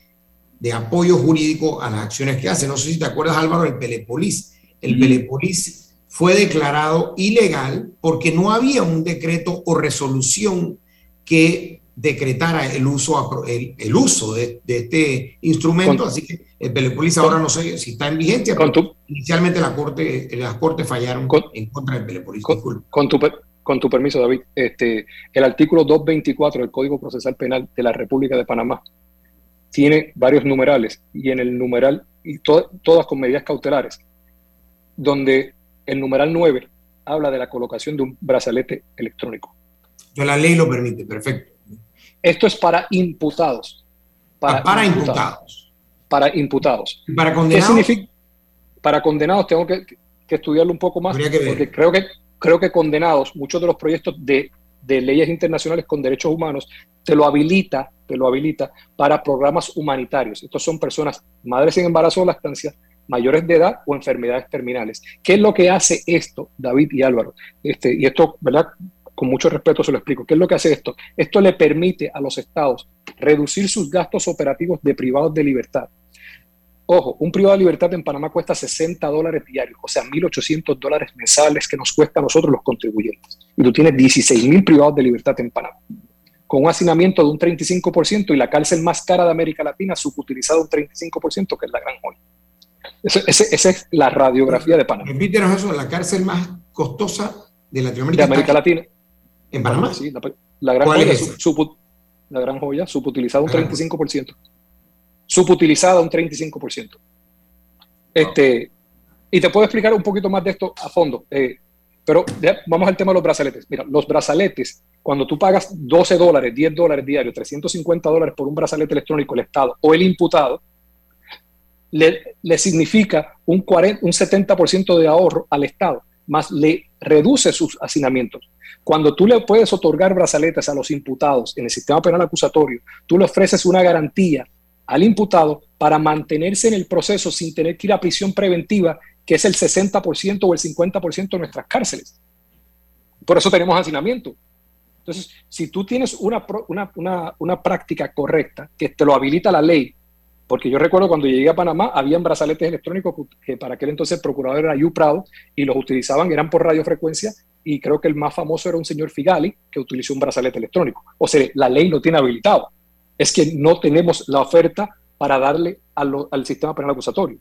de apoyo jurídico a las acciones que hace. No sé si te acuerdas, Álvaro, del Pelepolis. El Pelepolis fue declarado ilegal porque no había un decreto o resolución que decretara el uso, el, el uso de, de, este instrumento, así que el Pelepolis ahora no sé si está en vigencia, pero inicialmente la corte, las cortes fallaron en contra del Pelepolis. Con, con, tu, con tu permiso, David, este, el artículo 224 del Código Procesal Penal de la República de Panamá tiene varios numerales y en el numeral, y todas con medidas cautelares, donde el numeral 9 habla de la colocación de un brazalete electrónico la ley lo permite, perfecto. Esto es para imputados. Para, ah, para imputados. Para imputados. ¿Y para condenados? ¿Qué significa? Para condenados tengo que, estudiarlo un poco más, porque creo que, creo que condenados, muchos de los proyectos de, leyes internacionales con derechos humanos, te lo habilita, te lo habilita para programas humanitarios. Estos son personas, madres en embarazo o lactancia, mayores de edad o enfermedades terminales. ¿Qué es lo que hace esto, David y Álvaro? Este, y esto, ¿verdad? con mucho respeto se lo explico. ¿Qué es lo que hace esto? Esto le permite a los estados reducir sus gastos operativos de privados de libertad. Ojo, un privado de libertad en Panamá cuesta 60 dólares diarios, o sea, 1.800 dólares mensuales que nos cuesta a nosotros los contribuyentes. Y tú tienes 16.000 privados de libertad en Panamá, con un hacinamiento de un 35% y la cárcel más cara de América Latina subutilizada un 35%, que es la Gran Joya. Esa es la radiografía de Panamá. Repítenos eso, la cárcel más costosa de Latinoamérica. De América Latina. ¿En Panamá? Sí, la, gran joya, la gran joya, subutilizada un 35%. Subutilizada un 35%. Este, y te puedo explicar un poquito más de esto a fondo. Eh, pero vamos al tema de los brazaletes. Mira, los brazaletes, cuando tú pagas 12 dólares, 10 dólares diarios, 350 dólares por un brazalete electrónico, el Estado o el imputado, le, significa un, 40, un 70% de ahorro al Estado, más le reduce sus hacinamientos. Cuando tú le puedes otorgar brazaletes a los imputados en el sistema penal acusatorio, tú le ofreces una garantía al imputado para mantenerse en el proceso sin tener que ir a prisión preventiva, que es el 60% o el 50% de nuestras cárceles. Por eso tenemos hacinamiento. Entonces, si tú tienes una, una, una práctica correcta que te lo habilita la ley, porque yo recuerdo cuando llegué a Panamá, habían brazaletes electrónicos que para aquel entonces el procurador era Yu Prado y los utilizaban, eran por radiofrecuencia y creo que el más famoso era un señor Figali que utilizó un brazalete electrónico. O sea, la ley lo tiene habilitado. Es que no tenemos la oferta para darle al sistema penal acusatorio.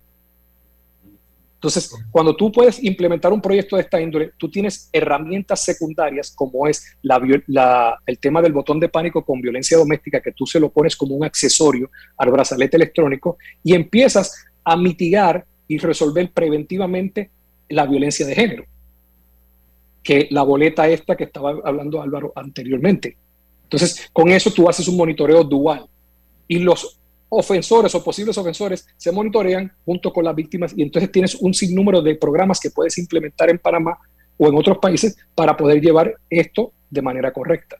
Entonces, cuando tú puedes implementar un proyecto de esta índole, tú tienes herramientas secundarias como es el tema del botón de pánico con violencia doméstica, que tú se lo pones como un accesorio al brazalete electrónico y empiezas a mitigar y resolver preventivamente la violencia de género, que la boleta esta que estaba hablando Álvaro anteriormente. Entonces, con eso tú haces un monitoreo dual y los ofensores o posibles ofensores se monitorean junto con las víctimas y entonces tienes un sinnúmero de programas que puedes implementar en Panamá o en otros países para poder llevar esto de manera correcta.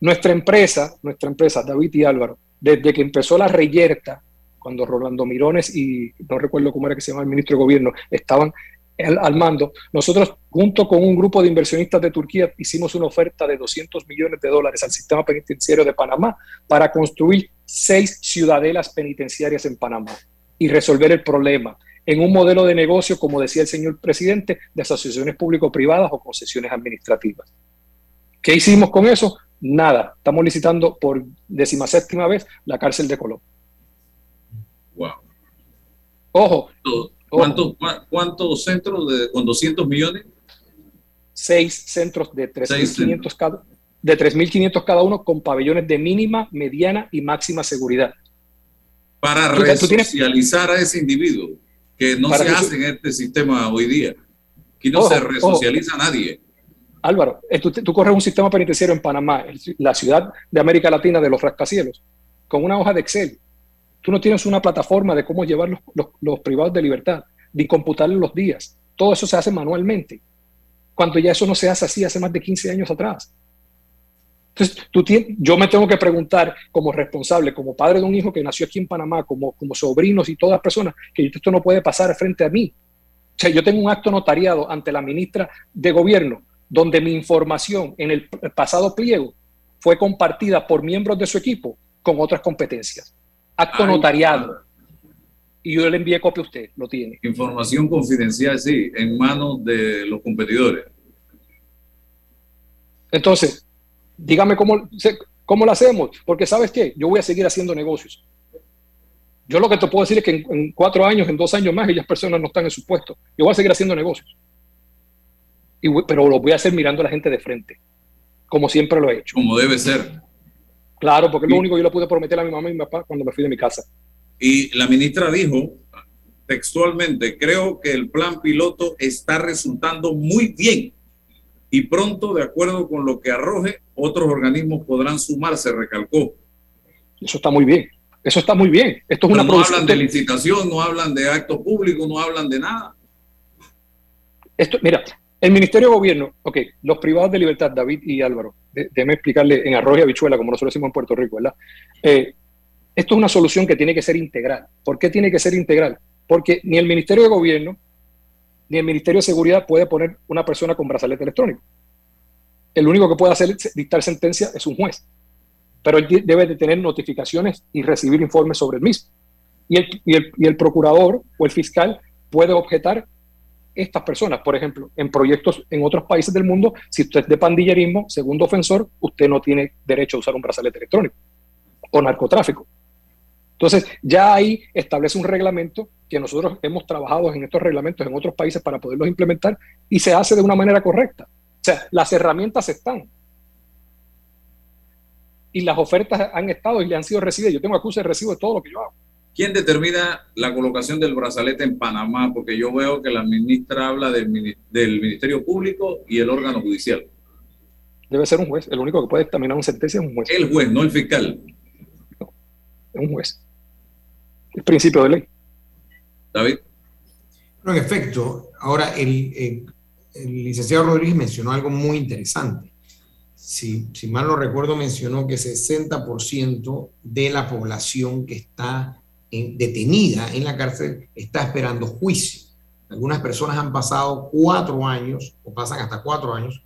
Nuestra empresa, nuestra empresa, David y Álvaro, desde que empezó la reyerta, cuando Rolando Mirones y no recuerdo cómo era que se llama el ministro de gobierno, estaban al, mando, nosotros junto con un grupo de inversionistas de Turquía hicimos una oferta de 200 millones de dólares al sistema penitenciario de Panamá para construir seis ciudadelas penitenciarias en Panamá y resolver el problema en un modelo de negocio, como decía el señor presidente, de asociaciones público-privadas o concesiones administrativas. ¿Qué hicimos con eso? Nada. Estamos licitando por séptima vez la cárcel de Colón. Wow. Ojo, ¿Cuántos, centros de, con 200 millones? Seis centros de 3.500 cada, de 3.500 cada uno con pabellones de mínima, mediana y máxima seguridad. Para resocializar a ese individuo, que no se hace en este sistema hoy día. Aquí no se resocializa a nadie. Álvaro, tú, tú, corres un sistema penitenciario en Panamá, la ciudad de América Latina de los rascacielos, con una hoja de Excel Tú no tienes una plataforma de cómo llevar los, privados de libertad, ni computarles los días. Todo eso se hace manualmente. Cuando ya eso no se hace así hace más de 15 años atrás. Entonces, yo me tengo que preguntar como responsable, como padre de un hijo que nació aquí en Panamá, como, como sobrinos y todas las personas, que esto no puede pasar frente a mí. O sea, yo tengo un acto notariado ante la ministra de Gobierno donde mi información en el pasado pliego fue compartida por miembros de su equipo con otras competencias acto notariado. Y yo le envié copia a usted, lo tiene. Información confidencial, sí, en manos de los competidores. Entonces, dígame cómo, cómo lo hacemos, porque sabes qué, yo voy a seguir haciendo negocios. Yo lo que te puedo decir es que en, cuatro años, en dos años más, ellas personas no están en su puesto. Yo voy a seguir haciendo negocios. Y, pero lo voy a hacer mirando a la gente de frente, como siempre lo he hecho. Como debe ser. Claro, porque es lo único que yo le pude prometer a mi mamá y mi papá cuando me fui de mi casa. Y la ministra dijo textualmente, creo que el plan piloto está resultando muy bien y pronto, de acuerdo con lo que arroje, otros organismos podrán sumarse, recalcó. Eso está muy bien. Eso está muy bien. Esto es una no hablan de licitación, no hablan de acto público, no hablan de nada. Esto, mira, el Ministerio de Gobierno, ok, los privados de libertad, David y Álvaro, déjeme explicarle en arroz y habichuela, como nosotros decimos en Puerto Rico, ¿verdad? Eh, esto es una solución que tiene que ser integral. ¿Por qué tiene que ser integral? Porque ni el Ministerio de Gobierno ni el Ministerio de Seguridad puede poner una persona con brazalete electrónico. El único que puede hacer dictar sentencia es un juez, pero él debe de tener notificaciones y recibir informes sobre el mismo. Y el, y el, y el procurador o el fiscal puede objetar estas personas. Por ejemplo, en proyectos en otros países del mundo, si usted es de pandillerismo, segundo ofensor, usted no tiene derecho a usar un brazalete electrónico o narcotráfico. Entonces, ya ahí establece un reglamento que nosotros hemos trabajado en estos reglamentos en otros países para poderlos implementar y se hace de una manera correcta. O sea, las herramientas están. Y las ofertas han estado y le han sido recibidas. Yo tengo acuse de recibo de todo lo que yo hago. ¿Quién determina la colocación del brazalete en Panamá? Porque yo veo que la ministra habla del, Ministerio Público y el órgano judicial. Debe ser un juez. El único que puede examinar una sentencia es un juez. El juez, no el fiscal. No, es un juez. El principio de ley. David. en efecto, ahora el, licenciado Rodríguez mencionó algo muy interesante. Si, si mal no recuerdo, mencionó que 60% de la población que está detenida en la cárcel está esperando juicio. Algunas personas han pasado cuatro años o pasan hasta cuatro años.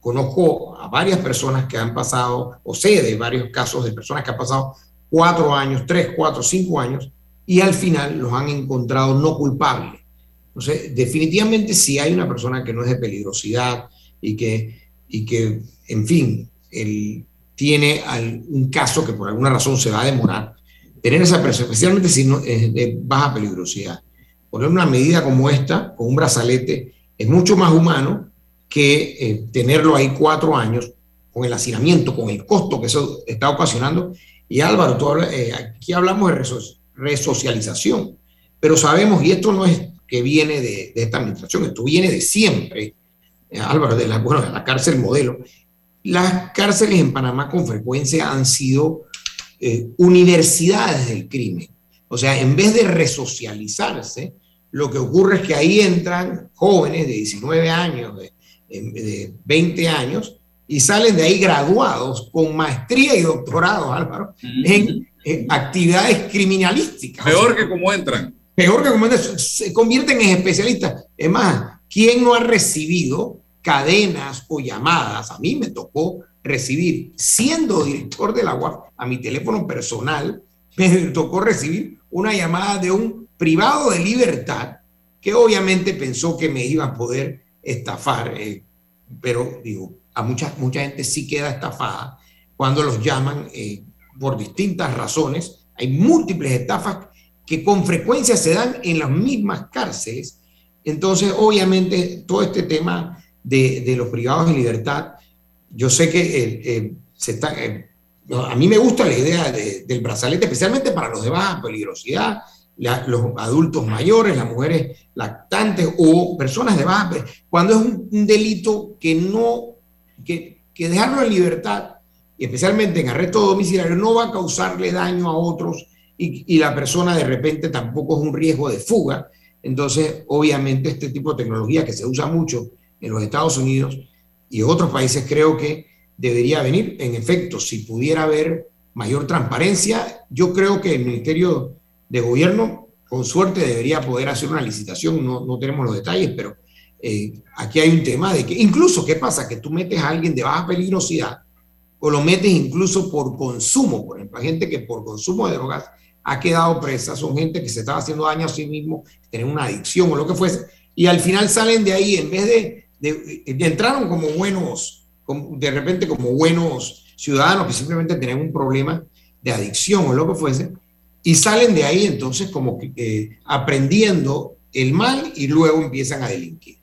Conozco a varias personas que han pasado, o sé de varios casos de personas que han pasado cuatro años, tres, cuatro, cinco años, y al final los han encontrado no culpables. Entonces, definitivamente si hay una persona que no es de peligrosidad y que, y que en fin, él tiene un caso que por alguna razón se va a demorar, tener esa presión, especialmente si no, es de baja peligrosidad. Poner una medida como esta, con un brazalete, es mucho más humano que eh, tenerlo ahí cuatro años con el hacinamiento, con el costo que eso está ocasionando. Y Álvaro, tú eh, aquí hablamos de resocialización, pero sabemos, y esto no es que viene de, esta administración, esto viene de siempre, eh, Álvaro, de la, bueno, de la cárcel modelo. Las cárceles en Panamá con frecuencia han sido eh, universidades del crimen. O sea, en vez de resocializarse, lo que ocurre es que ahí entran jóvenes de 19 años, de, de 20 años, y salen de ahí graduados con maestría y doctorado, Álvaro, en, actividades criminalísticas. Peor que como entran. Peor que como entran, se convierten en especialistas. Es más, ¿quién no ha recibido cadenas o llamadas? A mí me tocó recibir, siendo director de la UAF, a mi teléfono personal, (laughs) me tocó recibir una llamada de un privado de libertad que obviamente pensó que me iba a poder estafar, eh, pero digo, a mucha, mucha gente sí queda estafada cuando los llaman eh, por distintas razones. Hay múltiples estafas que con frecuencia se dan en las mismas cárceles. Entonces, obviamente, todo este tema de, de los privados de libertad yo sé que eh, eh, se está, eh, a mí me gusta la idea del brazalete, especialmente para los de baja peligrosidad, los adultos mayores, las mujeres lactantes o personas de baja, cuando es un, delito que no, que, que, dejarlo en libertad, y especialmente en arresto domiciliario, no va a causarle daño a otros y, y la persona de repente tampoco es un riesgo de fuga. Entonces, obviamente, este tipo de tecnología que se usa mucho en los Estados Unidos, y otros países creo que debería venir. En efecto, si pudiera haber mayor transparencia, yo creo que el Ministerio de Gobierno, con suerte, debería poder hacer una licitación. No, no tenemos los detalles, pero eh, aquí hay un tema de que, incluso, ¿qué pasa? Que tú metes a alguien de baja peligrosidad o lo metes incluso por consumo, por ejemplo, gente que por consumo de drogas ha quedado presa, son gente que se estaba haciendo daño a sí mismo, tienen una adicción o lo que fuese, y al final salen de ahí, en vez de entraron como buenos, de repente como buenos ciudadanos que simplemente tenían un problema de adicción o lo que fuese, y salen de ahí entonces como eh, aprendiendo el mal y luego empiezan a delinquir.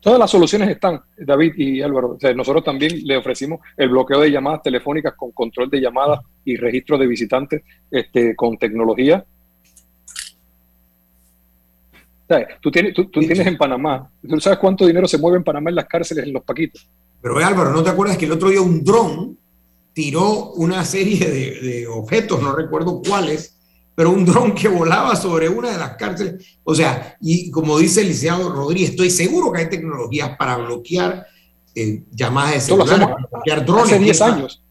Todas las soluciones están, David y Álvaro. nosotros también le ofrecimos el bloqueo de llamadas telefónicas con control de llamadas y registro de visitantes este, con tecnología tú tienes, tú, tienes en Panamá, ¿tú sabes cuánto dinero se mueve en Panamá en las cárceles, en los paquitos? Pero Álvaro, ¿no te acuerdas que el otro día un dron tiró una serie de, objetos, no recuerdo cuáles, pero un dron que volaba sobre una de las cárceles? O sea, y como dice el licenciado Rodríguez, estoy seguro que hay tecnologías para bloquear eh, llamadas de celular, para bloquear drones. Hace 10 años.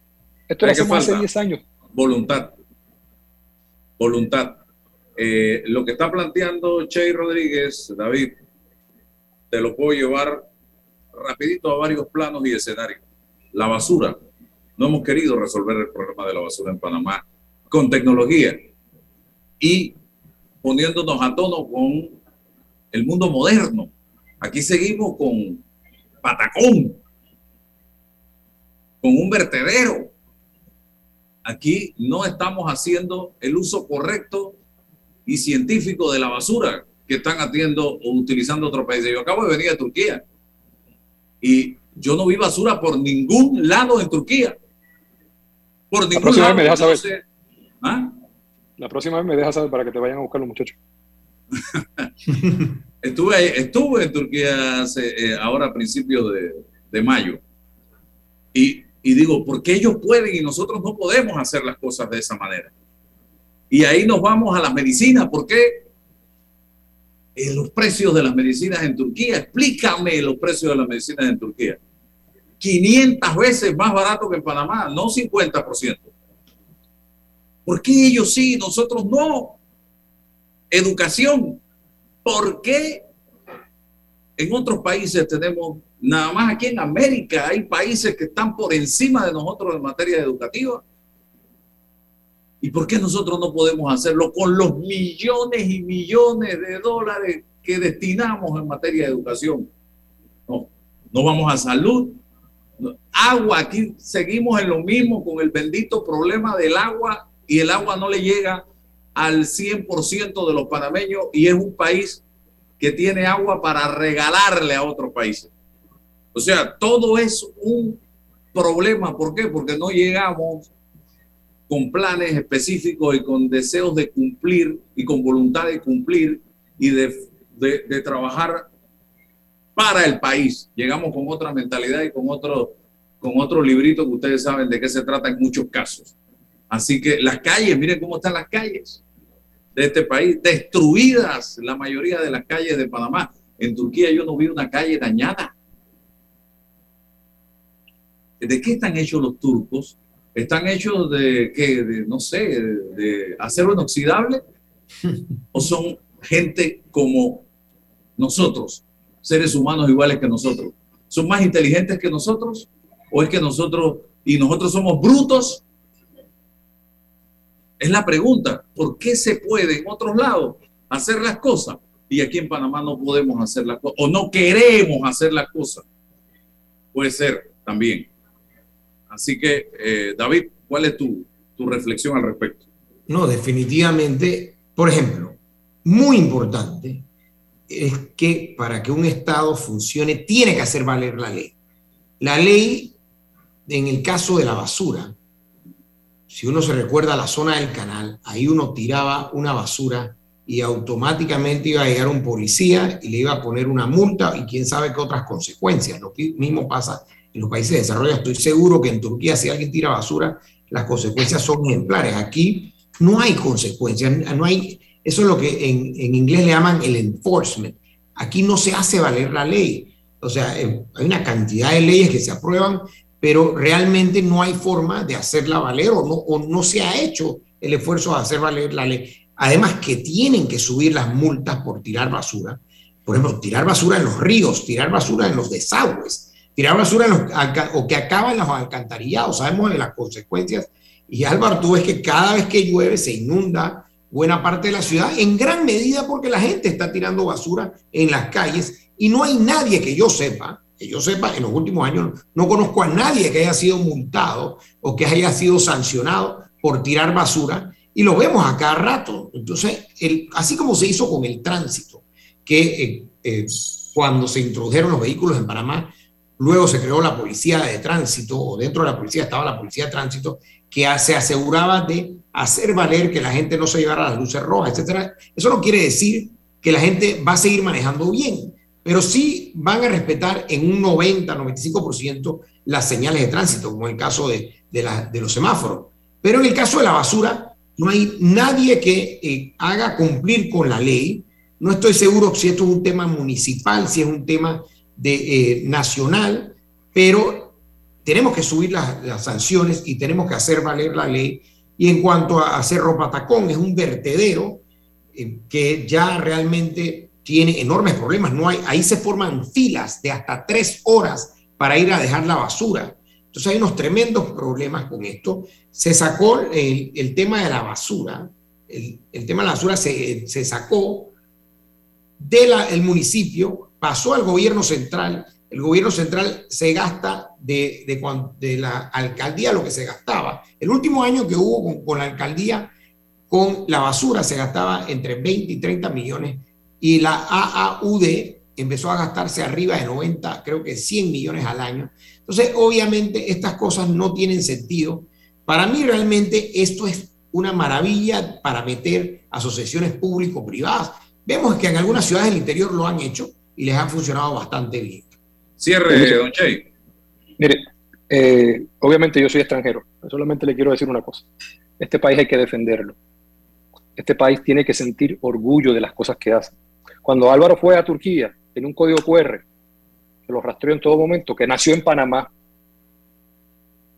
Esto lo hacemos hace 10 años. Voluntad. Voluntad eh, lo que está planteando Che Rodríguez, David, te lo puedo llevar rapidito a varios planos y escenarios. La basura. No hemos querido resolver el problema de la basura en Panamá con tecnología y poniéndonos a tono con el mundo moderno. Aquí seguimos con patacón, con un vertedero. Aquí no estamos haciendo el uso correcto y científicos de la basura que están haciendo o utilizando otros países. Yo acabo de venir de Turquía y yo no vi basura por ningún lado en Turquía. Por ningún la próxima lado. Vez me dejas saber. ¿Ah? La próxima vez me dejas saber para que te vayan a buscar los muchachos. (laughs) estuve, estuve en Turquía eh, ahora a principios de, de mayo. Y, y digo, ¿por qué ellos pueden y nosotros no podemos hacer las cosas de esa manera? Y ahí nos vamos a las medicinas. ¿Por qué? Eh, los precios de las medicinas en Turquía. Explícame los precios de las medicinas en Turquía. 500 veces más barato que en Panamá, no 50%. ¿Por qué ellos sí, nosotros no? Educación. ¿Por qué en otros países tenemos, nada más aquí en América, hay países que están por encima de nosotros en materia educativa? ¿Y por qué nosotros no podemos hacerlo con los millones y millones de dólares que destinamos en materia de educación? No, no vamos a salud. agua, aquí seguimos en lo mismo con el bendito problema del agua y el agua no le llega al 100% de los panameños y es un país que tiene agua para regalarle a otros países. O sea, todo es un problema. ¿Por qué? Porque no llegamos con planes específicos y con deseos de cumplir y con voluntad de cumplir y de, de, trabajar para el país. Llegamos con otra mentalidad y con otro, con otro librito que ustedes saben de qué se trata en muchos casos. Así que las calles, miren cómo están las calles de este país, destruidas la mayoría de las calles de Panamá. En Turquía yo no vi una calle dañada. ¿De qué están hechos los turcos? ¿Están hechos de, qué? no sé, de acero inoxidable? ¿O son gente como nosotros, seres humanos iguales que nosotros? ¿Son más inteligentes que nosotros? ¿O es que nosotros y nosotros somos brutos es la pregunta, ¿por qué se puede en otros lados hacer las cosas y aquí en Panamá no podemos hacer las cosas o no queremos hacer las cosas? Puede ser también. Así que, eh, David, ¿cuál es tu, tu reflexión al respecto? No, definitivamente, por ejemplo, muy importante es que para que un Estado funcione tiene que hacer valer la ley. La ley, en el caso de la basura, si uno se recuerda a la zona del canal, ahí uno tiraba una basura y automáticamente iba a llegar un policía y le iba a poner una multa y quién sabe qué otras consecuencias. Lo mismo pasa en los países de desarrollo. Estoy seguro que en Turquía si alguien tira basura, las consecuencias son ejemplares. Aquí no hay consecuencias, no hay, eso es lo que en, en inglés le llaman el enforcement. Aquí no se hace valer la ley. O sea, eh, hay una cantidad de leyes que se aprueban pero realmente no hay forma de hacerla valer o no, o no se ha hecho el esfuerzo de hacer valer la ley. Además que tienen que subir las multas por tirar basura. Por ejemplo, tirar basura en los ríos, tirar basura en los desagües, tirar basura los, o que acaban los alcantarillados. Sabemos de las consecuencias. Y Álvaro, tú ves que cada vez que llueve se inunda buena parte de la ciudad, en gran medida porque la gente está tirando basura en las calles y no hay nadie que yo sepa que yo sepa, en los últimos años no conozco a nadie que haya sido multado o que haya sido sancionado por tirar basura y lo vemos a cada rato. Entonces, el, así como se hizo con el tránsito, que eh, eh, cuando se introdujeron los vehículos en Panamá, luego se creó la policía de tránsito o dentro de la policía estaba la policía de tránsito que se aseguraba de hacer valer que la gente no se llevara las luces rojas, etcétera. Eso no quiere decir que la gente va a seguir manejando bien pero sí van a respetar en un 90-95% las señales de tránsito, como en el caso de, de, los semáforos. Pero en el caso de la basura, no hay nadie que eh, haga cumplir con la ley. No estoy seguro si esto es un tema municipal, si es un tema de, eh, nacional, pero tenemos que subir las, sanciones y tenemos que hacer valer la ley. Y en cuanto a hacer ropa tacón, es un vertedero eh, que ya realmente tiene enormes problemas. No hay, ahí se forman filas de hasta tres horas para ir a dejar la basura. Entonces hay unos tremendos problemas con esto. Se sacó el, tema de la basura, el, tema de la basura se, sacó del municipio, pasó al gobierno central. El gobierno central se gasta de, la alcaldía lo que se gastaba. El último año que hubo con, con la alcaldía, con la basura, se gastaba entre 20 y 30 millones y la AAUD empezó a gastarse arriba de 90, creo que 100 millones al año. Entonces, obviamente, estas cosas no tienen sentido. Para mí, realmente, esto es una maravilla para meter asociaciones público-privadas. Vemos que en algunas ciudades del interior lo han hecho y les ha funcionado bastante bien. Cierre, don Che. Mire, eh, obviamente yo soy extranjero, solamente le quiero decir una cosa. Este país hay que defenderlo. Este país tiene que sentir orgullo de las cosas que hace. Cuando Álvaro fue a Turquía, en un código QR, que lo rastreó en todo momento, que nació en Panamá,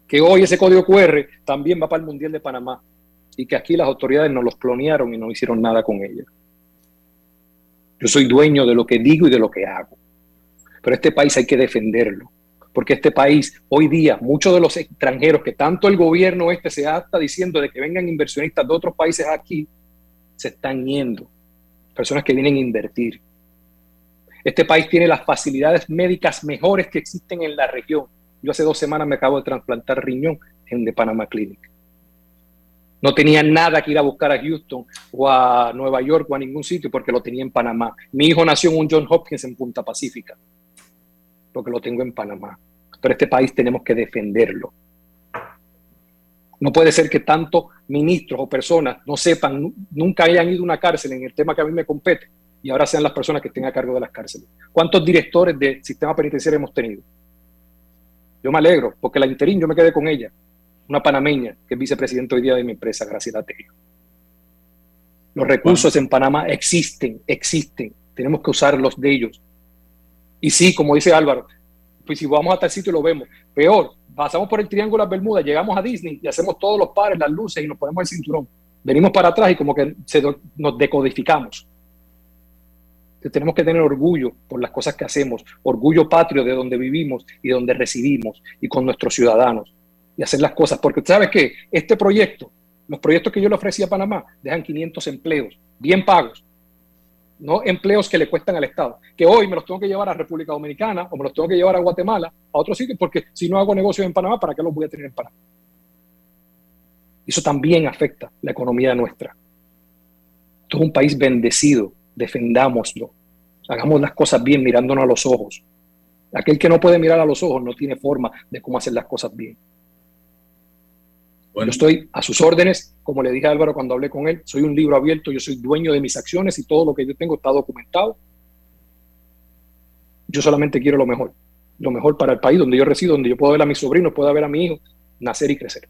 que hoy ese código QR también va para el Mundial de Panamá y que aquí las autoridades nos los clonearon y no hicieron nada con ellos. Yo soy dueño de lo que digo y de lo que hago. Pero este país hay que defenderlo. Porque este país, hoy día, muchos de los extranjeros que tanto el gobierno este se está diciendo de que vengan inversionistas de otros países aquí, se están yendo personas que vienen a invertir. Este país tiene las facilidades médicas mejores que existen en la región. Yo hace dos semanas me acabo de trasplantar riñón en The Panama Clinic. No tenía nada que ir a buscar a Houston o a Nueva York o a ningún sitio porque lo tenía en Panamá. Mi hijo nació en un John Hopkins en Punta Pacífica porque lo tengo en Panamá. Pero este país tenemos que defenderlo. No puede ser que tantos ministros o personas no sepan, nunca hayan ido a una cárcel en el tema que a mí me compete y ahora sean las personas que estén a cargo de las cárceles. ¿Cuántos directores de sistema penitenciario hemos tenido? Yo me alegro, porque la interín yo me quedé con ella, una panameña que es vicepresidente hoy día de mi empresa, Graciela Tello. Los recursos en Panamá existen, existen. Tenemos que usarlos de ellos. Y sí, como dice Álvaro, pues si vamos a tal sitio lo vemos. Peor, pasamos por el Triángulo de las Bermudas, llegamos a Disney y hacemos todos los pares, las luces y nos ponemos el cinturón. Venimos para atrás y como que nos decodificamos. tenemos que tener orgullo por las cosas que hacemos, orgullo patrio de donde vivimos y de donde residimos y con nuestros ciudadanos y hacer las cosas. Porque sabes que este proyecto, los proyectos que yo le ofrecí a Panamá, dejan 500 empleos bien pagos no empleos que le cuestan al Estado, que hoy me los tengo que llevar a República Dominicana o me los tengo que llevar a Guatemala, a otro sitio, porque si no hago negocios en Panamá, ¿para qué los voy a tener en Panamá? Eso también afecta la economía nuestra. Esto es un país bendecido, defendámoslo, hagamos las cosas bien mirándonos a los ojos. Aquel que no puede mirar a los ojos no tiene forma de cómo hacer las cosas bien. Yo estoy a sus órdenes, como le dije a Álvaro cuando hablé con él, soy un libro abierto, yo soy dueño de mis acciones y todo lo que yo tengo está documentado. Yo solamente quiero lo mejor, lo mejor para el país donde yo resido, donde yo puedo ver a mis sobrinos, puedo ver a mi hijo nacer y crecer.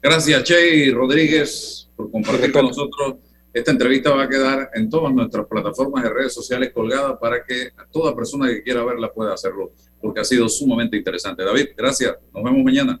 Gracias, Che Rodríguez, por compartir con nosotros. Esta entrevista va a quedar en todas nuestras plataformas de redes sociales colgadas para que toda persona que quiera verla pueda hacerlo, porque ha sido sumamente interesante. David, gracias. Nos vemos mañana.